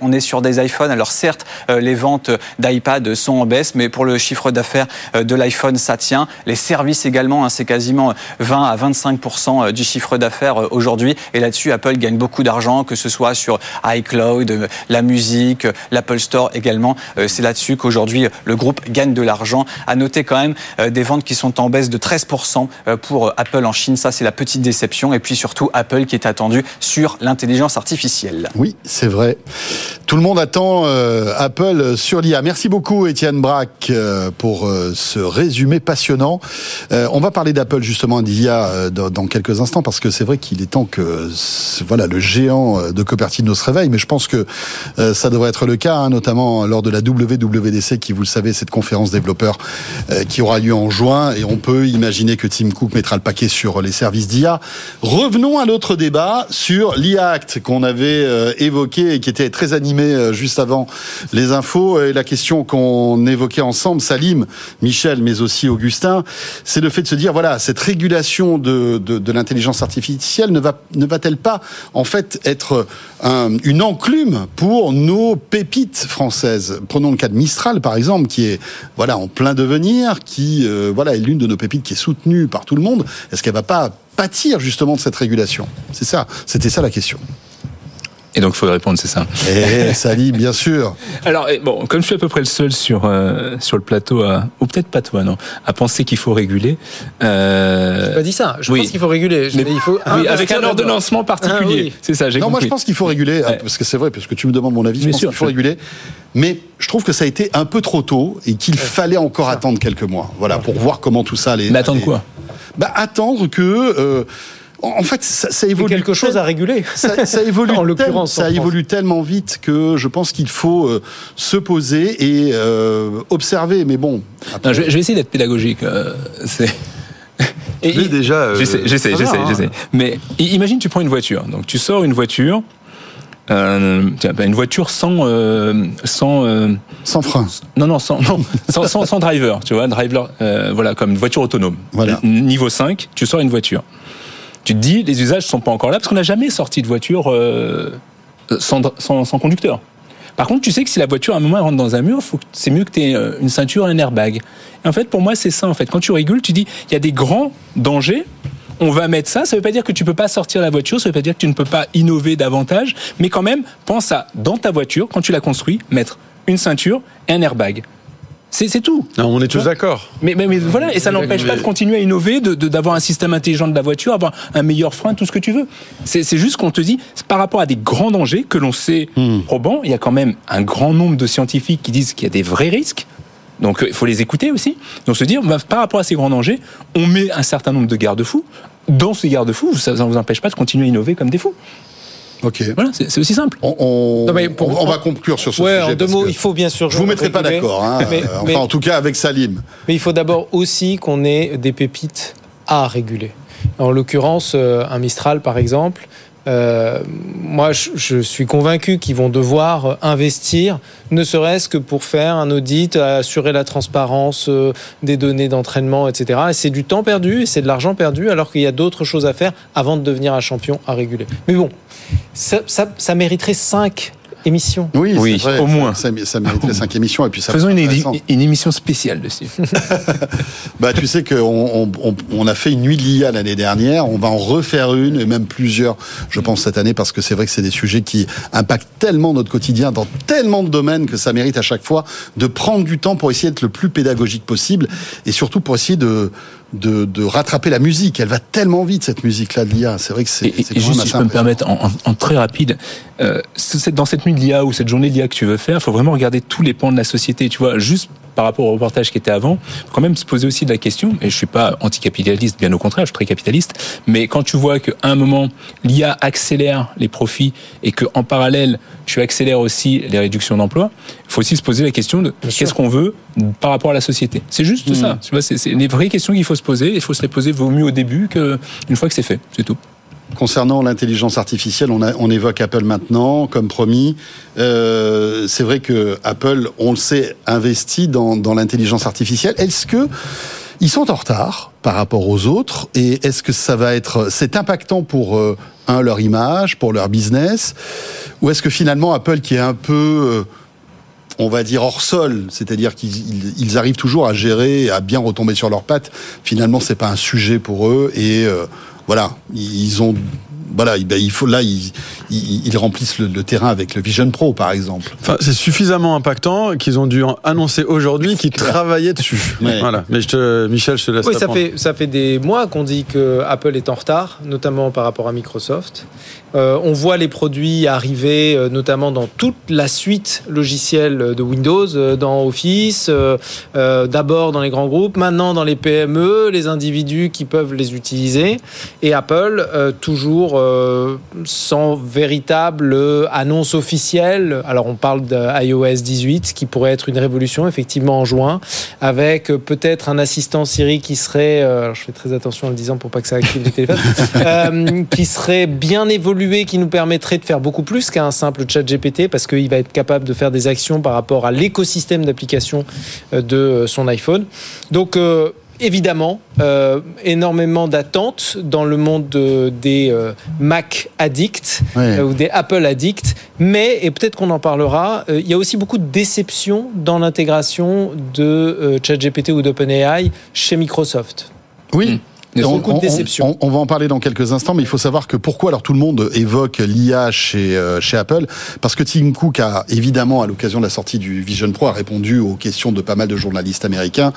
on est sur des iPhones. Alors certes, les ventes d'iPad sont en baisse, mais pour le chiffre d'affaires de l'iPhone, ça tient. Les services également, hein, c'est quasiment 20 à 25% du chiffre d'affaires aujourd'hui. Et là-dessus, Apple gagne beaucoup d'argent, que ce soit sur iCloud, la musique, l'Apple Store également. C'est là-dessus qu'aujourd'hui, le groupe gagne de l'argent. À noter quand même des ventes qui sont en baisse de 13% pour Apple en Chine. Ça, c'est la petite déception. Et puis surtout, Apple qui est attendu sur l'intelligence artificielle. Oui, c'est vrai. Tout le monde attend euh, Apple sur l'IA. Merci beaucoup, Étienne Braque, euh, pour euh, ce résumé passionnant. on va parler d'Apple justement d'IA dans, dans, quelques instants parce que c'est vrai qu'il est temps que voilà le géant de Cupertino se réveille. Mais je pense que ça devrait être le cas, hein, notamment lors de la WWDC, qui, vous le savez, cette conférence développeurs qui aura lieu en juin. Et on peut imaginer que Tim Cook mettra le paquet sur les services d'IA. Revenons à notre débat sur l'IA Act qu'on avait évoqué et qui était très animé juste avant les infos. Et la question qu'on évoquait ensemble, Salim, Michel, mais aussi Augustin, c'est le fait de se dire, voilà, cette régulation de, de, l'intelligence artificielle ne va ne va-t-elle pas en fait être un, une enclume pour nos pépites françaises? Prenons le cas de Mistral, par exemple, qui est voilà en plein devenir, qui euh, voilà est l'une de nos pépites qui est soutenue par tout le monde. Est-ce qu'elle va pas pâtir justement de cette régulation? C'est ça, c'était ça la question. Et donc, il faut répondre, c'est ça. Eh, Salim, bien sûr. Alors, bon, comme je suis à peu près le seul sur euh, sur le plateau, à, ou peut-être pas toi, non, à penser qu'il faut réguler. Euh... J'ai pas dit ça. Je oui. pense qu'il faut réguler. Mais, il faut oui, avec un ordonnancement particulier. Ah, oui. C'est ça. J'ai non, compris. moi, je pense qu'il faut réguler ouais. parce que c'est vrai, parce que tu me demandes mon avis. Je pense qu'il faut réguler. Mais je trouve que ça a été un peu trop tôt et qu'il fallait encore attendre quelques mois. Voilà, pour voir comment tout ça allait. Mais attendre quoi? Bah, attendre que. Euh, en fait, ça, ça évolue. quelque chose à réguler. Ça, ça évolue. en l'occurrence, ça évolue tellement vite que je pense qu'il faut euh, se poser et euh, observer. Mais bon. Après... Non, je, vais, je, vais essayer d'être pédagogique. Euh, c'est. Et il, déjà. Euh, j'essaie, j'essaie, j'essaie, hein. j'essaie. Mais imagine, tu prends une voiture. Donc, tu sors une voiture. Euh, une voiture sans euh, sans euh, sans frein. Non non sans non sans, sans, sans, driver, tu vois, driver euh, voilà comme une voiture autonome. Voilà. Niveau 5, tu sors une voiture. Tu te dis les usages sont pas encore là parce qu'on n'a jamais sorti de voiture euh, sans, conducteur. Par contre, tu sais que si la voiture à un moment elle rentre dans un mur, c'est mieux que tu aies une ceinture, un airbag. Et en fait, pour moi, c'est ça en fait. Quand tu régules, tu dis il y a des grands dangers on va mettre ça. Ça ne veut pas dire que tu peux pas sortir la voiture, ça ne veut pas dire que tu ne peux pas innover davantage, mais quand même, pense à, dans ta voiture, quand tu la construis, mettre une ceinture et un airbag. C'est c'est tout. Non, on est tous d'accord. Mais, mais, mais voilà, et ça n'empêche pas de continuer à innover, de- de- d'avoir un système intelligent de la voiture, avoir un meilleur frein, tout ce que tu veux. C'est c'est juste qu'on te dit, c'est par rapport à des grands dangers que l'on sait probants, il y a quand même un grand nombre de scientifiques qui disent qu'il y a des vrais risques. Donc euh, il faut les écouter aussi. Donc se dire, bah, par rapport à ces grands dangers, on met un certain nombre de garde-fous. Dans ces garde-fous, ça ne vous empêche pas de continuer à innover comme des fous. Ok. Voilà, c'est aussi simple. On, on- Non, mais pour- on- on va conclure sur ce Ouais, sujet. en deux mots, il faut bien sûr. Je vous mettrai pas d'accord. Hein, Mais- enfin, mais- en tout cas, avec Salim. Mais il faut d'abord aussi qu'on ait des pépites à réguler. En l'occurrence, euh, un Mistral, par exemple, euh, moi, je, suis convaincu qu'ils vont devoir investir, ne serait-ce que pour faire un audit, assurer la transparence euh, des données d'entraînement, etc. Et c'est du temps perdu c'est de l'argent perdu, alors qu'il y a d'autres choses à faire avant de devenir un champion à réguler. Mais bon, ça, mériterait cinq émissions. Oui, Oui, c'est vrai, au moins. Ça, ça mériterait cinq émissions et puis ça. Faisons une, émission spéciale dessus. Bah, tu sais qu'on on, on- on a fait une nuit de l'IA l'année dernière, on va en refaire une et même plusieurs, je pense cette année, parce que c'est vrai que c'est des sujets qui impactent tellement notre quotidien dans tellement de domaines que ça mérite à chaque fois de prendre du temps pour essayer d'être le plus pédagogique possible et surtout pour essayer de de, de rattraper la musique. Elle va tellement vite cette musique-là de l'IA. C'est vrai que c'est juste si je peux me permettre, en, en- en très rapide, euh, c'est- dans cette nuit de l'IA ou cette journée de l'IA que tu veux faire, il faut vraiment regarder tous les pans de la société. Tu vois, juste par rapport au reportage qui était avant, faut quand même se poser aussi de la question. Et je suis pas anticapitaliste, bien au contraire, je suis très capitaliste. Mais quand tu vois qu'à un moment l'IA accélère les profits et que en parallèle tu accélères aussi les réductions d'emplois, il faut aussi se poser la question de qu'est-ce qu'on veut par rapport à la société. C'est juste ça. Tu vois, c'est c'est les vraies questions qu'il faut se poser. Il faut se les poser vaut mieux au début qu'une fois que c'est fait. C'est tout. Concernant l'intelligence artificielle, on, évoque Apple maintenant, comme promis. Euh, c'est vrai que Apple, on le sait, investit dans, dans l'intelligence artificielle. Est-ce que ils sont en retard par rapport aux autres Et est-ce que ça va être, c'est impactant pour euh, un leur image, pour leur business, ou est-ce que finalement Apple, qui est un peu euh, on va dire hors sol, c'est-à-dire qu'ils ils- ils arrivent toujours à gérer, à bien retomber sur leurs pattes. Finalement, c'est pas un sujet pour eux et euh, voilà, ils ont voilà, il- ben, il faut là ils, remplissent le, le terrain avec le Vision Pro par exemple. Enfin, c'est suffisamment impactant qu'ils ont dû annoncer aujourd'hui qu'ils travaillaient dessus. Ouais. Voilà. Mais je te, Michel, je te laisse Oui, ça fait, ça fait des mois qu'on dit que Apple est en retard, notamment par rapport à Microsoft. Euh, on voit les produits arriver, euh, notamment dans toute la suite logicielle de Windows, euh, dans Office, euh, euh, d'abord dans les grands groupes, maintenant dans les PME, les individus qui peuvent les utiliser. Et Apple, euh, toujours euh, sans véritable annonce officielle. Alors on parle d'iOS 18, qui pourrait être une révolution, effectivement, en juin, avec peut-être un assistant Siri qui serait, euh, alors je fais très attention en le disant pour pas que ça active les téléphones, euh, qui serait bien évolué, qui nous permettrait de faire beaucoup plus qu'un simple chat GPT, parce qu'il va être capable de faire des actions par rapport à l'écosystème d'application de son iPhone. Donc, euh, évidemment, euh, énormément d'attentes dans le monde de- des euh, Mac addicts euh, ou des Apple addicts, mais, et peut-être qu'on en parlera, euh, il y a aussi beaucoup de déception dans l'intégration de euh, ChatGPT ou d'OpenAI chez Microsoft. Oui. On- beaucoup de on- déception. On, on va en parler dans quelques instants, mais il faut savoir que pourquoi alors tout le monde évoque l'IA chez euh, chez Apple? Parce que Tim Cook a évidemment à l'occasion de la sortie du Vision Pro a répondu aux questions de pas mal de journalistes américains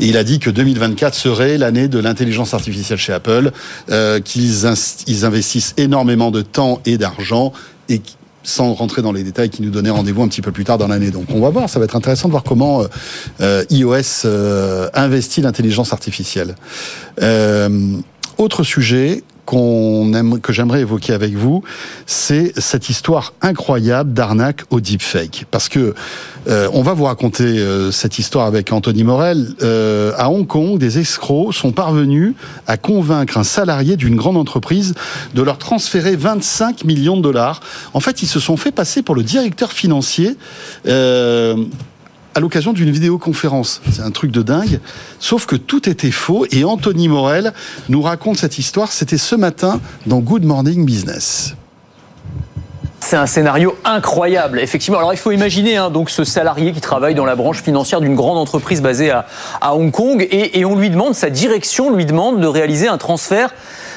et il a dit que 2024 serait l'année de l'intelligence artificielle chez Apple, euh, qu'ils ils investissent énormément de temps et d'argent et sans rentrer dans les détails, qui nous donnait rendez-vous un petit peu plus tard dans l'année. Donc on va voir, ça va être intéressant de voir comment euh, iOS euh, investit l'intelligence artificielle. Euh, autre sujet qu'on aime, que j'aimerais évoquer avec vous, c'est cette histoire incroyable d'arnaque au deepfake. Parce que euh, on va vous raconter euh, cette histoire avec Anthony Morel. Euh, à Hong Kong, des escrocs sont parvenus à convaincre un salarié d'une grande entreprise de leur transférer 25 millions de dollars. En fait, ils se sont fait passer pour le directeur financier. À l'occasion d'une vidéoconférence. C'est un truc de dingue. Sauf que tout était faux et Anthony Morel nous raconte cette histoire. C'était ce matin dans Good Morning Business. C'est un scénario incroyable, effectivement. Alors il faut imaginer hein, donc ce salarié qui travaille dans la branche financière d'une grande entreprise basée à, Hong Kong et on lui demande, sa direction lui demande de réaliser un transfert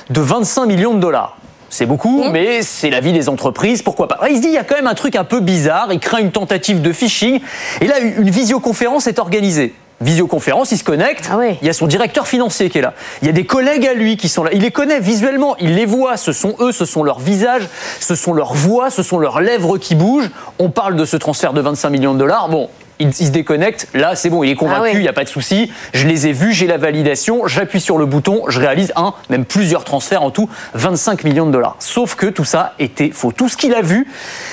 de 25 millions de dollars. C'est beaucoup, mais c'est la vie des entreprises, pourquoi pas. Il se dit, il y a quand même un truc un peu bizarre, il craint une tentative de phishing, et là, une visioconférence est organisée. Visioconférence, il se connecte. Ah. Il y a son directeur financier qui est là. Il y a des collègues à lui qui sont là. Il les connaît visuellement. Il les voit. Ce sont eux, ce sont leurs visages, ce sont leurs voix, ce sont leurs lèvres qui bougent. On parle de ce transfert de 25 millions de dollars. Bon. Il, il se déconnecte, là c'est bon, il est convaincu, Ah il n'y a pas de souci. Je les ai vus, j'ai la validation, j'appuie sur le bouton, je réalise un, même plusieurs transferts en tout, 25 millions de dollars. Sauf que tout ça était faux. Tout ce qu'il a vu,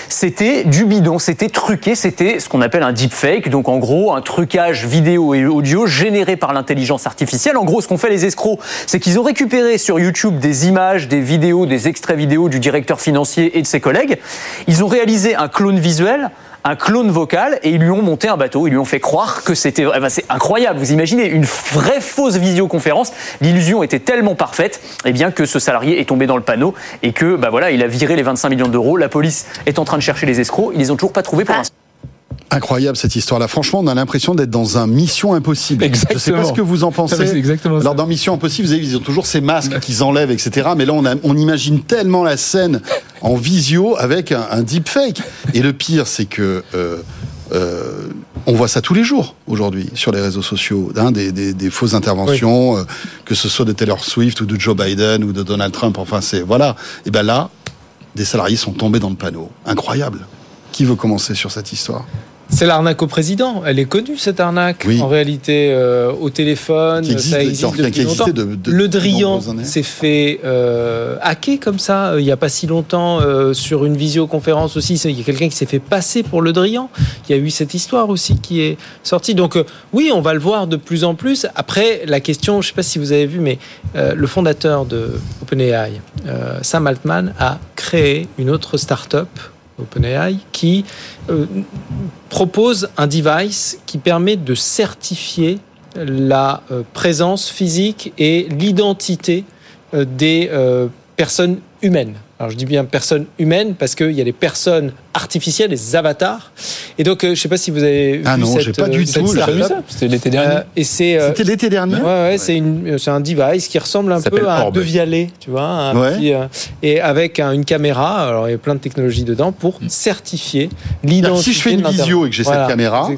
c'était du bidon, c'était truqué, c'était ce qu'on appelle un deepfake, donc en gros un trucage vidéo et audio généré par l'intelligence artificielle. En gros, ce qu'ont fait les escrocs, c'est qu'ils ont récupéré sur YouTube des images, des vidéos, des extraits vidéo du directeur financier et de ses collègues. Ils ont réalisé un clone visuel un clone vocal et ils lui ont monté un bateau. Ils lui ont fait croire que c'était. eh ben, c'est incroyable. Vous imaginez une vraie fausse visioconférence. L'illusion était tellement parfaite, eh bien que ce salarié est tombé dans le panneau et que, bah voilà, il a viré les 25 millions d'euros. La police est en train de chercher les escrocs. Ils les ont toujours pas trouvés pour l'instant. Incroyable cette histoire-là. Franchement, on a l'impression d'être dans un Mission Impossible. Je sais pas Exactement. ce que vous en pensez. exactement ça. Alors dans Mission Impossible, vous savez, ils ont toujours ces masques qu'ils enlèvent, etc. Mais là, on, a- on imagine tellement la scène en visio avec un, un deepfake. Et le pire, c'est que euh, euh, on voit ça tous les jours aujourd'hui sur les réseaux sociaux, hein, des, des- des fausses interventions, euh, que ce soit de Taylor Swift ou de Joe Biden ou de Donald Trump. Enfin, c'est voilà. Et ben là, des salariés sont tombés dans le panneau. Incroyable. Qui veut commencer sur cette histoire? C'est l'arnaque au président. Elle est connue cette arnaque. Oui. En réalité, euh, au téléphone, Qui existe- ça qui existe depuis longtemps. de- de- le Drian s'est fait euh, hacker comme ça. euh, Il n'y a pas si longtemps euh, sur une visioconférence aussi. Il y a quelqu'un qui s'est fait passer pour le Drian. Il y a eu cette histoire aussi qui est sortie. Donc euh, oui, on va le voir de plus en plus. Après, la question, je ne sais pas si vous avez vu, mais euh, le fondateur de OpenAI, euh, Sam Altman, a créé une autre start-up OpenAI, qui euh, propose un device qui permet de certifier la euh, présence physique et l'identité euh, des personnes humaines. Alors je dis bien personnes humaines parce qu'il y a des personnes artificielles, des avatars. Et donc euh, je ne sais pas si vous avez Ah vu non, cette, j'ai pas euh, du cette tout. C'était l'été dernier. Euh, et c'est euh, C'était l'été dernier Ouais, ouais, c'est une- c'est un device qui ressemble un Ça peu à un devialet, tu vois, un Ouais. petit, euh, et avec un- une caméra. Alors il y a plein de technologies dedans pour certifier l'identité. Si je fais une visio et que j'ai Voilà, cette caméra.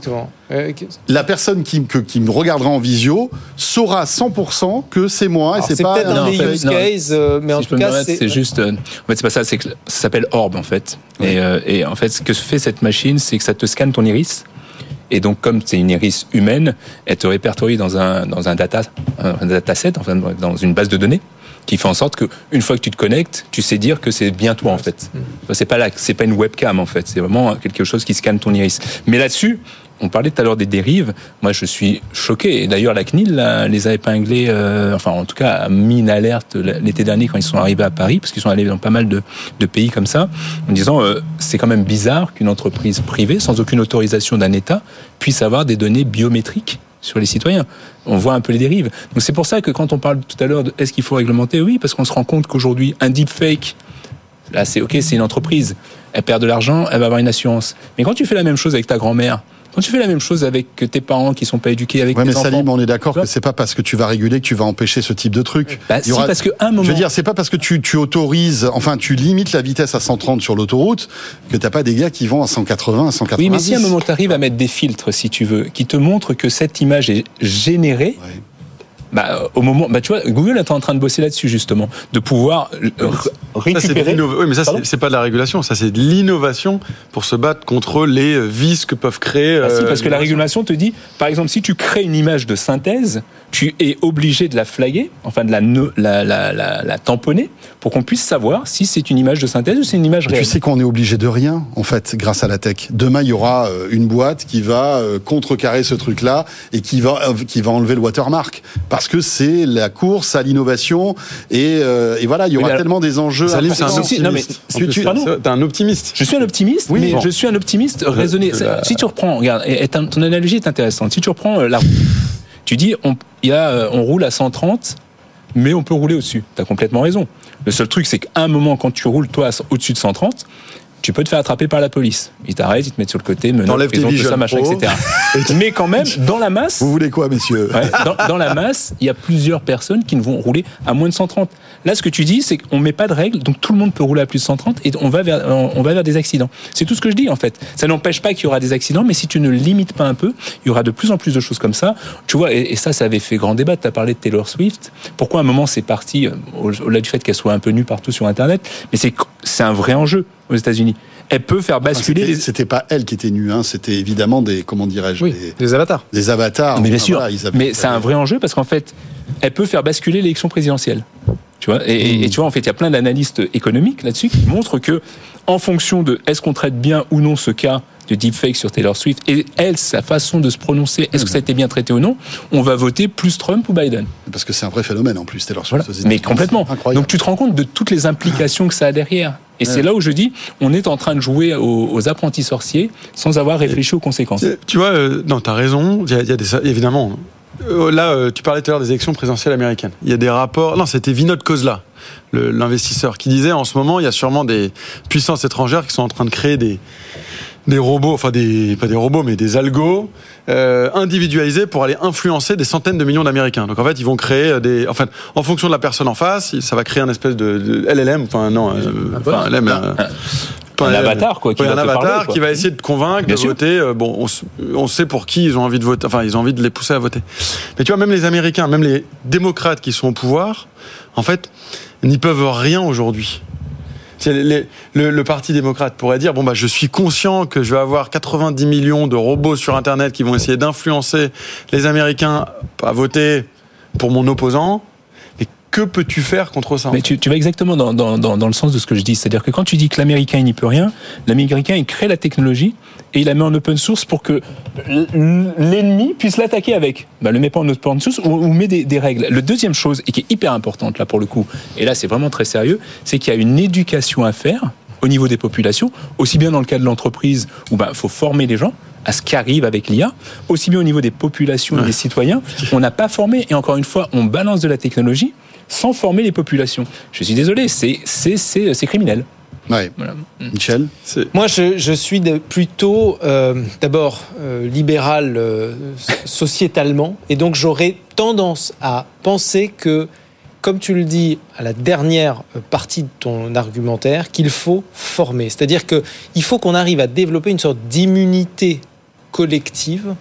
Euh, la personne qui, me- que- qui me regardera en visio saura 100% que c'est moi alors, et c'est c'est pas peut-être un un des use cases, euh, mais Si en tout cas, c'est juste. En fait, c'est pas ça. C'est que ça s'appelle Orb en fait. Et, euh, et en fait, ce que fait cette machine, c'est que ça te scanne ton iris. Et donc, comme c'est une iris humaine, elle te répertorie dans un dans un data un dataset, enfin dans une base de données, qui fait en sorte que une fois que tu te connectes, tu sais dire que c'est bien toi en fait. Enfin, C'est pas là, c'est pas une webcam en fait. C'est vraiment quelque chose qui scanne ton iris. Mais là-dessus. On parlait tout à l'heure des dérives. Moi, je suis choqué. D'ailleurs, la CNIL les a épinglés, euh, enfin, en tout cas, a mis une alerte l'été dernier quand ils sont arrivés à Paris, parce qu'ils sont allés dans pas mal de, de pays comme ça, en disant euh, c'est quand même bizarre qu'une entreprise privée, sans aucune autorisation d'un État, puisse avoir des données biométriques sur les citoyens. On voit un peu les dérives. Donc c'est pour ça que quand on parle tout à l'heure de est-ce qu'il faut réglementer, oui, parce qu'on se rend compte qu'aujourd'hui, un deepfake, là c'est ok, c'est une entreprise, elle perd de l'argent, elle va avoir une assurance. Mais quand tu fais la même chose avec ta grand-mère, quand tu fais la même chose avec tes parents qui sont pas éduqués avec Ouais, tes mais enfants, Salim, on est d'accord que c'est pas parce que tu vas réguler que tu vas empêcher ce type de truc. Bah, Il y si, parce qu'à un moment- Je veux dire, c'est pas parce que tu, tu autorises, enfin, tu limites la vitesse à 130 sur l'autoroute que t'as pas des gars qui vont à 180, à 190. Oui, mais si à un moment tu arrives à mettre des filtres, si tu veux, qui te montrent que cette image est générée, Ouais. Bah, au moment, bah, tu vois, Google est en train de bosser là-dessus justement, de pouvoir euh, Ça, récupérer. l'innova- oui, mais ça, c'est- pas de la régulation, ça, c'est de l'innovation pour se battre contre les euh, vices que peuvent créer. Ah si, euh, parce que la régulation te dit, par exemple, si tu crées une image de synthèse, tu es obligé de la flaguer, enfin de la, ne- la, la, la, la tamponner, pour qu'on puisse savoir si c'est une image de synthèse ou c'est une image Tu réelle. sais qu'on est obligé de rien, en fait, grâce à la tech. Demain, il y aura euh, une boîte qui va euh, contrecarrer ce truc-là et qui va, euh, qui va enlever le watermark. Parce que c'est la course à l'innovation et, euh, et voilà, il y aura mais alors- tellement des enjeux. Salim, c'est un optimiste. si tu-. T'es un optimiste. Je suis un optimiste, Oui, mais bon. je suis un optimiste raisonné. de la- Si tu reprends, regarde, et, ton analogie est intéressante. Si tu reprends euh, la route, tu dis on, il y a, euh, on roule à 130, mais on peut rouler au-dessus. Tu as complètement raison. Le seul truc, c'est qu'à un moment, quand tu roules toi au-dessus de 130, tu peux te faire attraper par la police. Ils t'arrêtent, ils te mettent sur le côté, menacent, T'enlèves tes Vision ça, machin, Pro. etc. Mais quand même, dans la masse, Vous voulez quoi, messieurs Ouais, dans, dans la masse, il y a plusieurs personnes qui ne vont rouler à moins de 130. Là, ce que tu dis, c'est qu'on met pas de règles, donc tout le monde peut rouler à plus de 130 et on va vers, on va vers des accidents. C'est tout ce que je dis en fait. Ça n'empêche pas qu'il y aura des accidents, mais si tu ne limites pas un peu, il y aura de plus en plus de choses comme ça. Tu vois, et, et ça, ça avait fait grand débat. Tu as parlé de Taylor Swift. Pourquoi à un moment c'est parti, euh, au- au-delà du fait qu'elle soit un peu nue partout sur Internet, mais c'est un vrai enjeu aux États-Unis. Elle peut faire Enfin, basculer c'était- les, pas elle qui était nue, hein, c'était évidemment des, comment dirais-je, Oui, des, des avatars. des avatars. Mais bien Enfin, sûr, voilà, ils avaient- mais c'est un vrai enjeu parce qu'en fait, elle peut faire basculer l'élection présidentielle. Tu vois, et, et tu vois, en fait, il y a plein d'analystes économiques là-dessus qui montrent que, en fonction de est-ce qu'on traite bien ou non ce cas de deepfake sur Taylor Swift et elle, sa façon de se prononcer, est-ce que ça a été bien traité ou non, on va voter plus Trump ou Biden. Parce que c'est un vrai phénomène en plus, Taylor Voilà. Swift. aux États-Unis. Mais complètement. Donc tu te rends compte de toutes les implications que ça a derrière. Et c'est là où je dis, on est en train de jouer aux, aux apprentis sorciers sans avoir réfléchi aux conséquences. Tu- vois, euh, non, t'as raison. Il y a, il y a des, évidemment. euh, là, euh, tu parlais tout à l'heure des élections présidentielles américaines. Il y a des rapports. Non, c'était Vinod Kozla, l'investisseur, qui disait en ce moment, il y a sûrement des puissances étrangères qui sont en train de créer des des robots, enfin des pas des robots, mais des algos euh, individualisés pour aller influencer des centaines de millions d'Américains. Donc en fait, ils vont créer euh, des, enfin, en fonction de la personne en face, ça va créer un espèce de, de LLM, enfin non, euh, enfin, LLM, euh, pas Un avatar, quoi, qui Ouais, va un avatar parler, quoi. qui va essayer de convaincre Bien de sûr. voter. euh, bon, on, on sait pour qui ils ont envie de voter. Enfin, ils ont envie de les pousser à voter. Mais tu vois, même les Américains, même les démocrates qui sont au pouvoir, en fait, n'y peuvent rien aujourd'hui. Les- le, le Parti démocrate pourrait dire bon bah je suis conscient que je vais avoir 90 millions de robots sur Internet qui vont essayer d'influencer les Américains à voter pour mon opposant. Que peux-tu faire contre ça Mais tu, tu vas exactement dans, dans, dans, dans le sens de ce que je dis. C'est-à-dire que quand tu dis que l'Américain n'y peut rien, l'Américain il crée la technologie et il la met en open source pour que l'ennemi puisse l'attaquer avec. Bah, le met pas en open source ou, ou met des, des règles. Le deuxième chose, et qui est hyper importante là pour le coup, et là c'est vraiment très sérieux, c'est qu'il y a une éducation à faire au niveau des populations, aussi bien dans le cas de l'entreprise où il faut former les gens à ce qui arrive avec l'IA, aussi bien au niveau des populations et des citoyens. On n'a pas formé, et encore une fois, on balance de la technologie sans former les populations. Je suis désolé, c'est c'est c'est c'est criminel. Ouais. Voilà. Michel Moi, je, je suis de- plutôt, euh, d'abord, euh, libéral euh, sociétalement, et donc j'aurais tendance à penser que, comme tu le dis à la dernière euh, partie de ton argumentaire, qu'il faut former. C'est-à-dire qu'il faut qu'on arrive à développer une sorte d'immunité collective,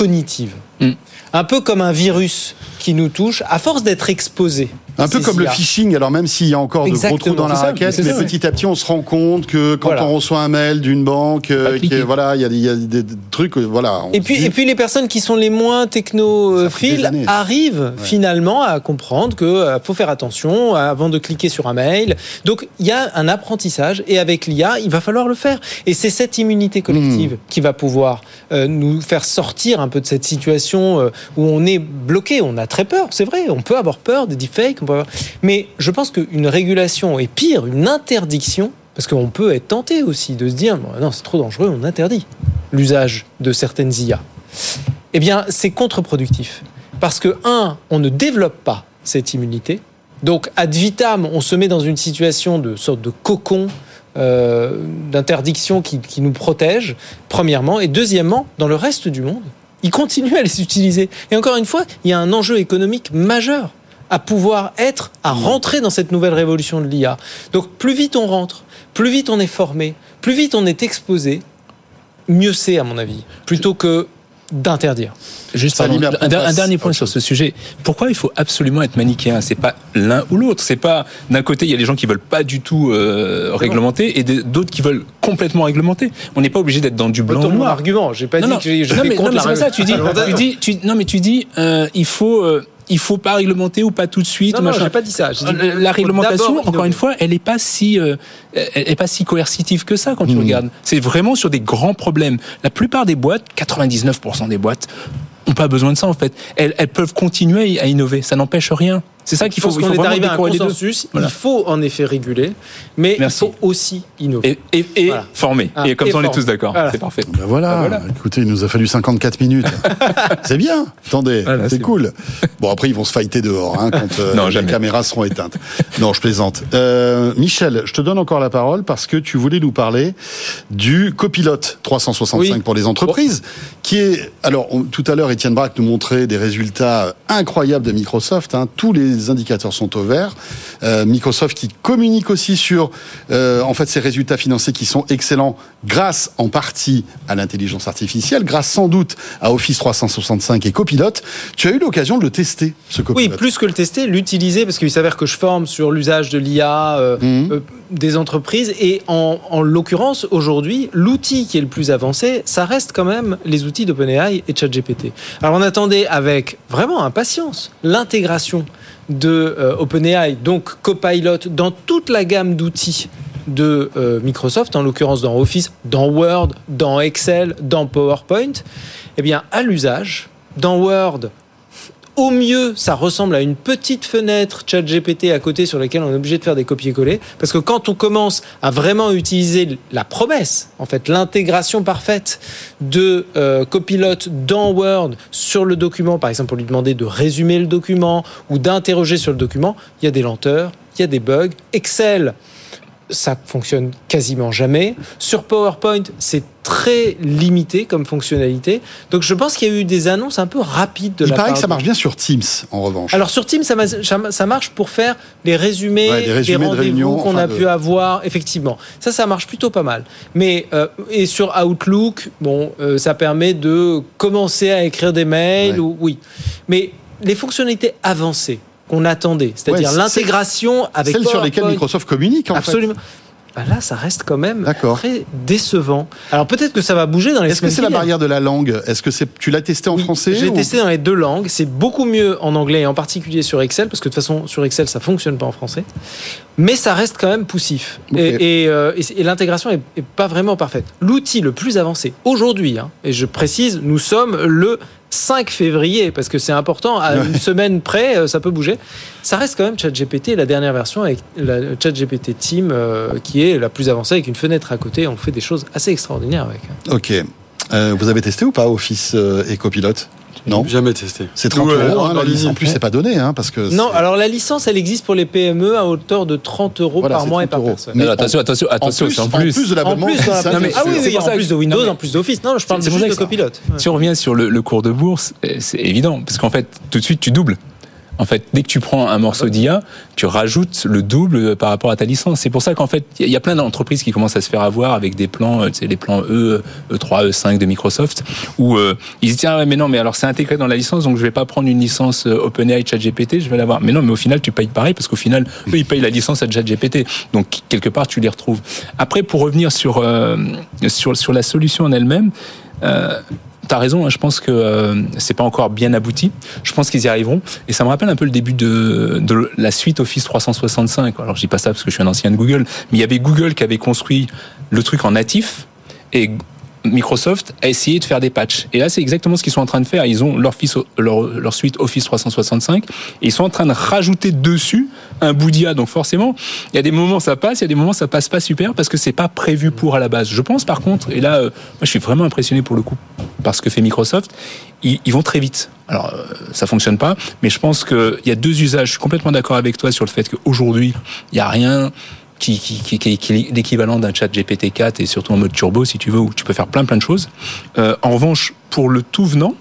cognitive. Mm. Un peu comme un virus qui nous touche, à force d'être exposé. Un peu comme le phishing, alors même s'il y a encore de gros trous dans la ça, raquette, mais ça, ouais. petit à petit on se rend compte que quand Voilà. on reçoit un mail d'une banque, euh, qui voilà, il y a, il y a des trucs, euh, voilà. Et puis, dit- et puis les personnes qui sont les moins technophiles arrivent finalement à comprendre que euh, faut faire attention avant de cliquer sur un mail. Donc il y a un apprentissage et avec l'IA, il va falloir le faire. Et c'est cette immunité collective qui va pouvoir euh, nous faire sortir un peu de cette situation euh, où on est bloqué. On a très peur, c'est vrai. On peut avoir peur des deepfakes. Mais je pense qu'une régulation est pire, une interdiction. Parce qu'on peut être tenté aussi de se dire non, c'est trop dangereux, on interdit l'usage de certaines IA. Eh bien, c'est contre-productif. Parce que, un, on ne développe pas cette immunité. Donc, ad vitam, on se met dans une situation de sorte de cocon euh, d'interdiction qui nous protège, premièrement. Et deuxièmement, dans le reste du monde, ils continuent à les utiliser. Et encore une fois, il y a un enjeu économique majeur à pouvoir être, à rentrer dans cette nouvelle révolution de l'IA. Donc, plus vite on rentre, plus vite on est formé, plus vite on est exposé, mieux c'est, à mon avis, plutôt que d'interdire. Juste pardon, un, dernier point sur ce sujet. Pourquoi il faut absolument être manichéen? C'est pas l'un ou l'autre. C'est pas d'un côté il y a des gens qui veulent pas du tout euh, réglementer et d'autres qui veulent complètement réglementer. On n'est pas obligé d'être dans du blanc ou noir. argument, j'ai pas non, dit non. que j'ai- je non, mais, contre non, mais la c'est pas ça. Tu dis, réglementation. tu dis, tu- non, mais tu dis, euh, il faut, euh, il faut pas réglementer ou pas tout de suite. Non, j'ai pas dit ça. Dit Euh, La réglementation, encore innover. une fois, elle est pas si, euh, elle est pas si coercitive que ça quand tu regardes. C'est vraiment sur des grands problèmes. La plupart des boîtes, 99% des boîtes, ont pas besoin de ça en fait. Elles, elles peuvent continuer à innover. Ça n'empêche rien. C'est ça qu'il faut, qu'on faut est arrivé à un consensus. Voilà. Il faut en effet réguler, mais Merci. il faut aussi innover. Et, et, et Voilà. former. Ah, et comme et ça, on est tous d'accord. Voilà. C'est parfait. Ben voilà. Ah, voilà. écoutez, il nous a fallu 54 minutes. c'est bien. Attendez, Voilà, c'est cool. Bon, après, ils vont se fighter dehors hein, quand euh, Non, les caméras seront éteintes. Non, je plaisante. Euh, Michel, je te donne encore la parole parce que tu voulais nous parler du copilote 365 Oui. pour les entreprises, qui est... Alors, on- tout à l'heure, Étienne Braque nous montrait des résultats incroyables de Microsoft. hein. Tous les indicateurs sont au vert. Euh, Microsoft qui communique aussi sur, euh, en fait, ses résultats financiers qui sont excellents grâce en partie à l'intelligence artificielle, grâce sans doute à Office 365 et Copilot. Tu as eu l'occasion de le tester, ce Oui, Copilot. plus que le tester, l'utiliser, parce qu'il s'avère que je forme sur l'usage de l'IA euh, Mhm. euh, des entreprises. Et en, en l'occurrence, aujourd'hui, l'outil qui est le plus avancé, ça reste quand même les outils d'OpenAI et ChatGPT. Alors on attendait avec vraiment impatience l'intégration de euh, OpenAI, donc Copilot, dans toute la gamme d'outils de euh, Microsoft, en l'occurrence dans Office, dans Word, dans Excel, dans PowerPoint. Eh bien, à l'usage, dans Word, au mieux, ça ressemble à une petite fenêtre ChatGPT à côté sur laquelle on est obligé de faire des copier-coller. Parce que quand on commence à vraiment utiliser la promesse, en fait, l'intégration parfaite de euh, Copilot dans Word sur le document, par exemple, pour lui demander de résumer le document ou d'interroger sur le document, il y a des lenteurs, il y a des bugs. Excel, ça fonctionne quasiment jamais. Sur PowerPoint, c'est très limité comme fonctionnalité. Donc je pense qu'il y a eu des annonces un peu rapides de Il la paraît part que ça marche bien sur Teams, en revanche. alors sur Teams, ça, ma- ça- ça marche pour faire les résumés, Ouais, des des, résumés de qu'on enfin, a de- pu avoir, effectivement. Ça, ça marche plutôt pas mal. Mais euh, et sur Outlook, bon, euh, ça permet de commencer à écrire des mails, Ouais. ou oui. Mais les fonctionnalités avancées qu'on attendait, c'est-à-dire Ouais, l'intégration avec Celles sur lesquelles Microsoft communique, en absolument. Bah là, ça reste quand même très décevant. Alors peut-être que ça va bouger dans fait. les Est-ce que c'est la barrière de la langue? Est-ce que c'est tu l'as testé en Oui, français J'ai ou- testé dans les deux langues. C'est beaucoup mieux en anglais et en particulier sur Excel parce que de toute façon sur Excel ça fonctionne pas en français. Mais ça reste quand même poussif Ok. et, et, euh, et l'intégration est, est pas vraiment parfaite. L'outil le plus avancé aujourd'hui, hein, et je précise, nous sommes le 5 février parce que c'est important. À une semaine près, euh, ça peut bouger. Ça reste quand même ChatGPT, la dernière version avec la ChatGPT Team euh, qui est la plus avancée avec une fenêtre à côté. On fait des choses assez extraordinaires avec. Ok. Euh, vous avez testé ou pas Office euh, et Non Jamais testé. C'est 30 Nous, euh, euros. hein, en la ligne. licence. En plus, c'est pas donné, hein, parce que. Non, alors la licence, elle existe pour les PME à hauteur de 30 euros Voilà, par mois et 30 par euros. personne. Mais attention, attention, attention, plus, en en plus. plus de En l'abonnement. mais ah oui, oui, en ça plus de Windows, en plus d'Office. Non, je parle juste de copilote. Si on revient sur le, le cours de bourse, euh, c'est évident, parce qu'en fait, tout de suite, tu doubles. En fait, dès que tu prends un morceau d'IA, tu rajoutes le double par rapport à ta licence. C'est pour ça qu'en fait, il y a plein d'entreprises qui commencent à se faire avoir avec des plans, euh, tu sais, les plans E, E3, E5 de Microsoft, où euh, ils se disent ah ouais, mais non, mais alors c'est intégré dans la licence, donc je vais pas prendre une licence euh, OpenAI ChatGPT, je vais l'avoir. Mais non, mais au final, tu payes pareil parce qu'au final, eux, ils payent la licence à ChatGPT. Donc quelque part, tu les retrouves. Après, pour revenir sur euh, sur sur la solution en elle-même. Euh, T'as raison, hein, je pense que euh, c'est pas encore bien abouti. Je pense qu'ils y arriveront. Et ça me rappelle un peu le début de, de la suite Office 365. Alors je dis pas ça parce que je suis un ancien de Google, mais il y avait Google qui avait construit le truc en natif et Microsoft a essayé de faire des patchs. Et là, c'est exactement ce qu'ils sont en train de faire. Ils ont leur, leur, leur suite Office 365 et ils sont en train de rajouter dessus un bout d'IA. Donc forcément, il y a des moments ça passe, il y a des moments ça passe pas super parce que c'est pas prévu pour à la base. Je pense par contre, et là, euh, moi je suis vraiment impressionné pour le coup par ce que fait Microsoft, ils, ils vont très vite. Alors euh, ça fonctionne pas, mais je pense qu'il y a deux usages. Je suis complètement d'accord avec toi sur le fait qu'aujourd'hui, il y a rien qui, est l'équivalent d'un chat GPT-4 et surtout en mode turbo si tu veux où tu peux faire plein plein de choses. Euh, en revanche, pour le tout venant,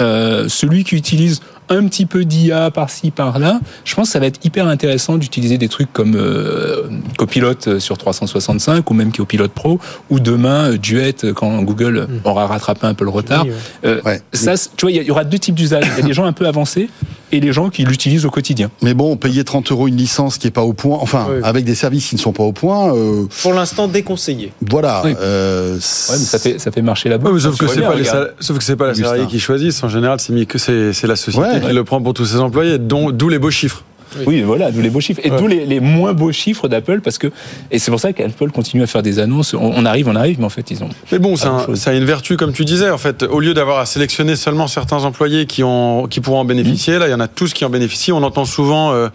euh, celui qui utilise un petit peu d'IA par-ci par-là, je pense que ça va être hyper intéressant d'utiliser des trucs comme euh, Copilot euh, sur 365 ou même Copilot Pro ou demain euh, Duet euh, quand Google aura rattrapé un peu le retard. Oui, ouais. Euh, Ouais. ça, tu vois, il y aura deux types d'usages. Il y a des gens un peu avancés et les gens qui l'utilisent au quotidien. Mais bon, payer 30 euros une licence qui est pas au point, enfin, Oui. avec des services qui ne sont pas au point, euh, Pour l'instant, déconseillé. voilà. Oui. euh, Ouais, mais ça fait, ça fait marcher la boîte. sauf, que c'est pas les regarde. sal- sauf que c'est pas les salariés qui choisissent. En général, c'est mis que c'est c'est la société Ouais. qui le prend pour tous ses employés, d'où les beaux chiffres. Oui, voilà, d'où les beaux chiffres. Et Ouais. d'où les, les moins beaux chiffres d'Apple, parce que. Et c'est pour ça qu'Apple continue à faire des annonces. On, on arrive, on arrive, mais en fait, ils ont. Mais bon, ça, a- grand-chose. ça a une vertu, comme tu disais. En fait, au lieu d'avoir à sélectionner seulement certains employés qui, ont, qui pourront en bénéficier, là, il y en a tous qui en bénéficient. On entend souvent euh,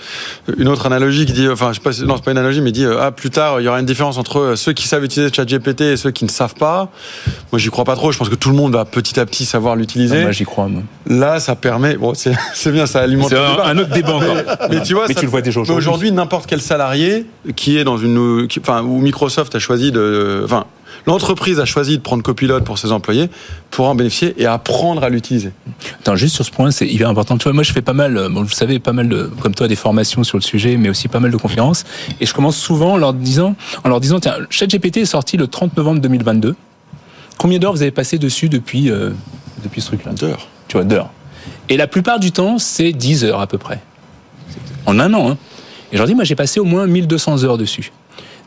une autre analogie qui dit, enfin, je sais pas, si- non, c'est pas une analogie, mais dit, euh, ah, plus tard, il y aura une différence entre euh, ceux qui savent utiliser ChatGPT et ceux qui ne savent pas. Moi, j'y crois pas trop. Je pense que tout le monde va petit à petit savoir l'utiliser. Moi, j'y crois, moi. Là, ça permet. Bon, c'est bien, ça alimente C'est un, autre débat encore. Mais tu vois, mais ça- tu le vois déjà mais aujourd'hui. aujourd'hui, n'importe quel salarié qui est dans une, qui- enfin, où Microsoft a choisi de, enfin, l'entreprise a choisi de prendre copilote pour ses employés pourra en bénéficier et apprendre à l'utiliser. Attends, juste sur ce point, c'est hyper important. Tu vois, moi, je fais pas mal, euh, bon, vous savez, pas mal de, comme toi, des formations sur le sujet, mais aussi pas mal de conférences. Et je commence souvent en leur disant, en leur disant, tiens, ChatGPT est sorti le 30 novembre 2022. Combien d'heures vous avez passé dessus depuis, euh, depuis ce truc-là? D'heures. Tu vois, d'heures. Et la plupart du temps, c'est 10 heures à peu près. En un an, hein. Et je leur dis, moi, j'ai passé au moins 1200 heures dessus.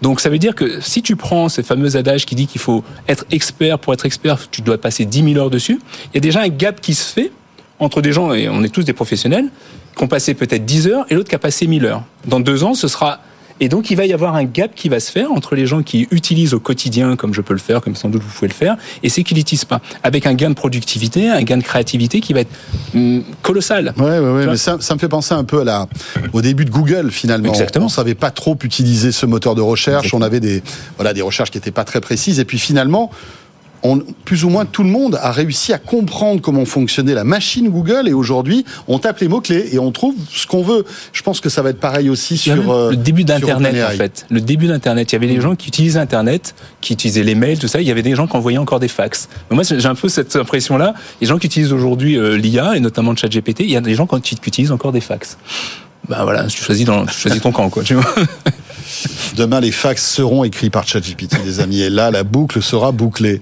Donc ça veut dire que si tu prends ce fameux adage qui dit qu'il faut être expert pour être expert, tu dois passer 10 000 heures dessus, il y a déjà un gap qui se fait entre des gens, et on est tous des professionnels, qui ont passé peut-être 10 heures et l'autre qui a passé 1000 heures. Dans deux ans, ce sera... Et donc il va y avoir un gap qui va se faire entre les gens qui utilisent au quotidien, comme je peux le faire, comme sans doute vous pouvez le faire, et ceux qui l'utilisent pas. Avec un gain de productivité, un gain de créativité qui va être hum, colossal. Ouais, ouais, ouais, mais ça, ça me fait penser un peu à la, au début de Google finalement. Exactement. On savait pas trop utiliser ce moteur de recherche. On avait des, voilà, des recherches qui étaient pas très précises. Et puis finalement, on, plus ou moins tout le monde a réussi à comprendre comment fonctionnait la machine Google. Et aujourd'hui, on tape les mots clés et on trouve ce qu'on veut. Je pense que ça va être pareil aussi sur euh, le début d'Internet en fait. Le début d'Internet. Il y avait des gens qui utilisaient Internet, qui utilisaient les mails, tout ça. Il y avait des gens qui envoyaient encore des fax. Moi, j'ai un peu cette impression-là. Les gens qui utilisent aujourd'hui euh, l'IA et notamment le ChatGPT, il y a des gens qui, utilisent encore des fax. Bah voilà, tu choisis, dans, tu choisis ton camp, quoi. Tu vois Demain, les fax seront écrits par ChatGPT, les amis. Et là, la boucle sera bouclée.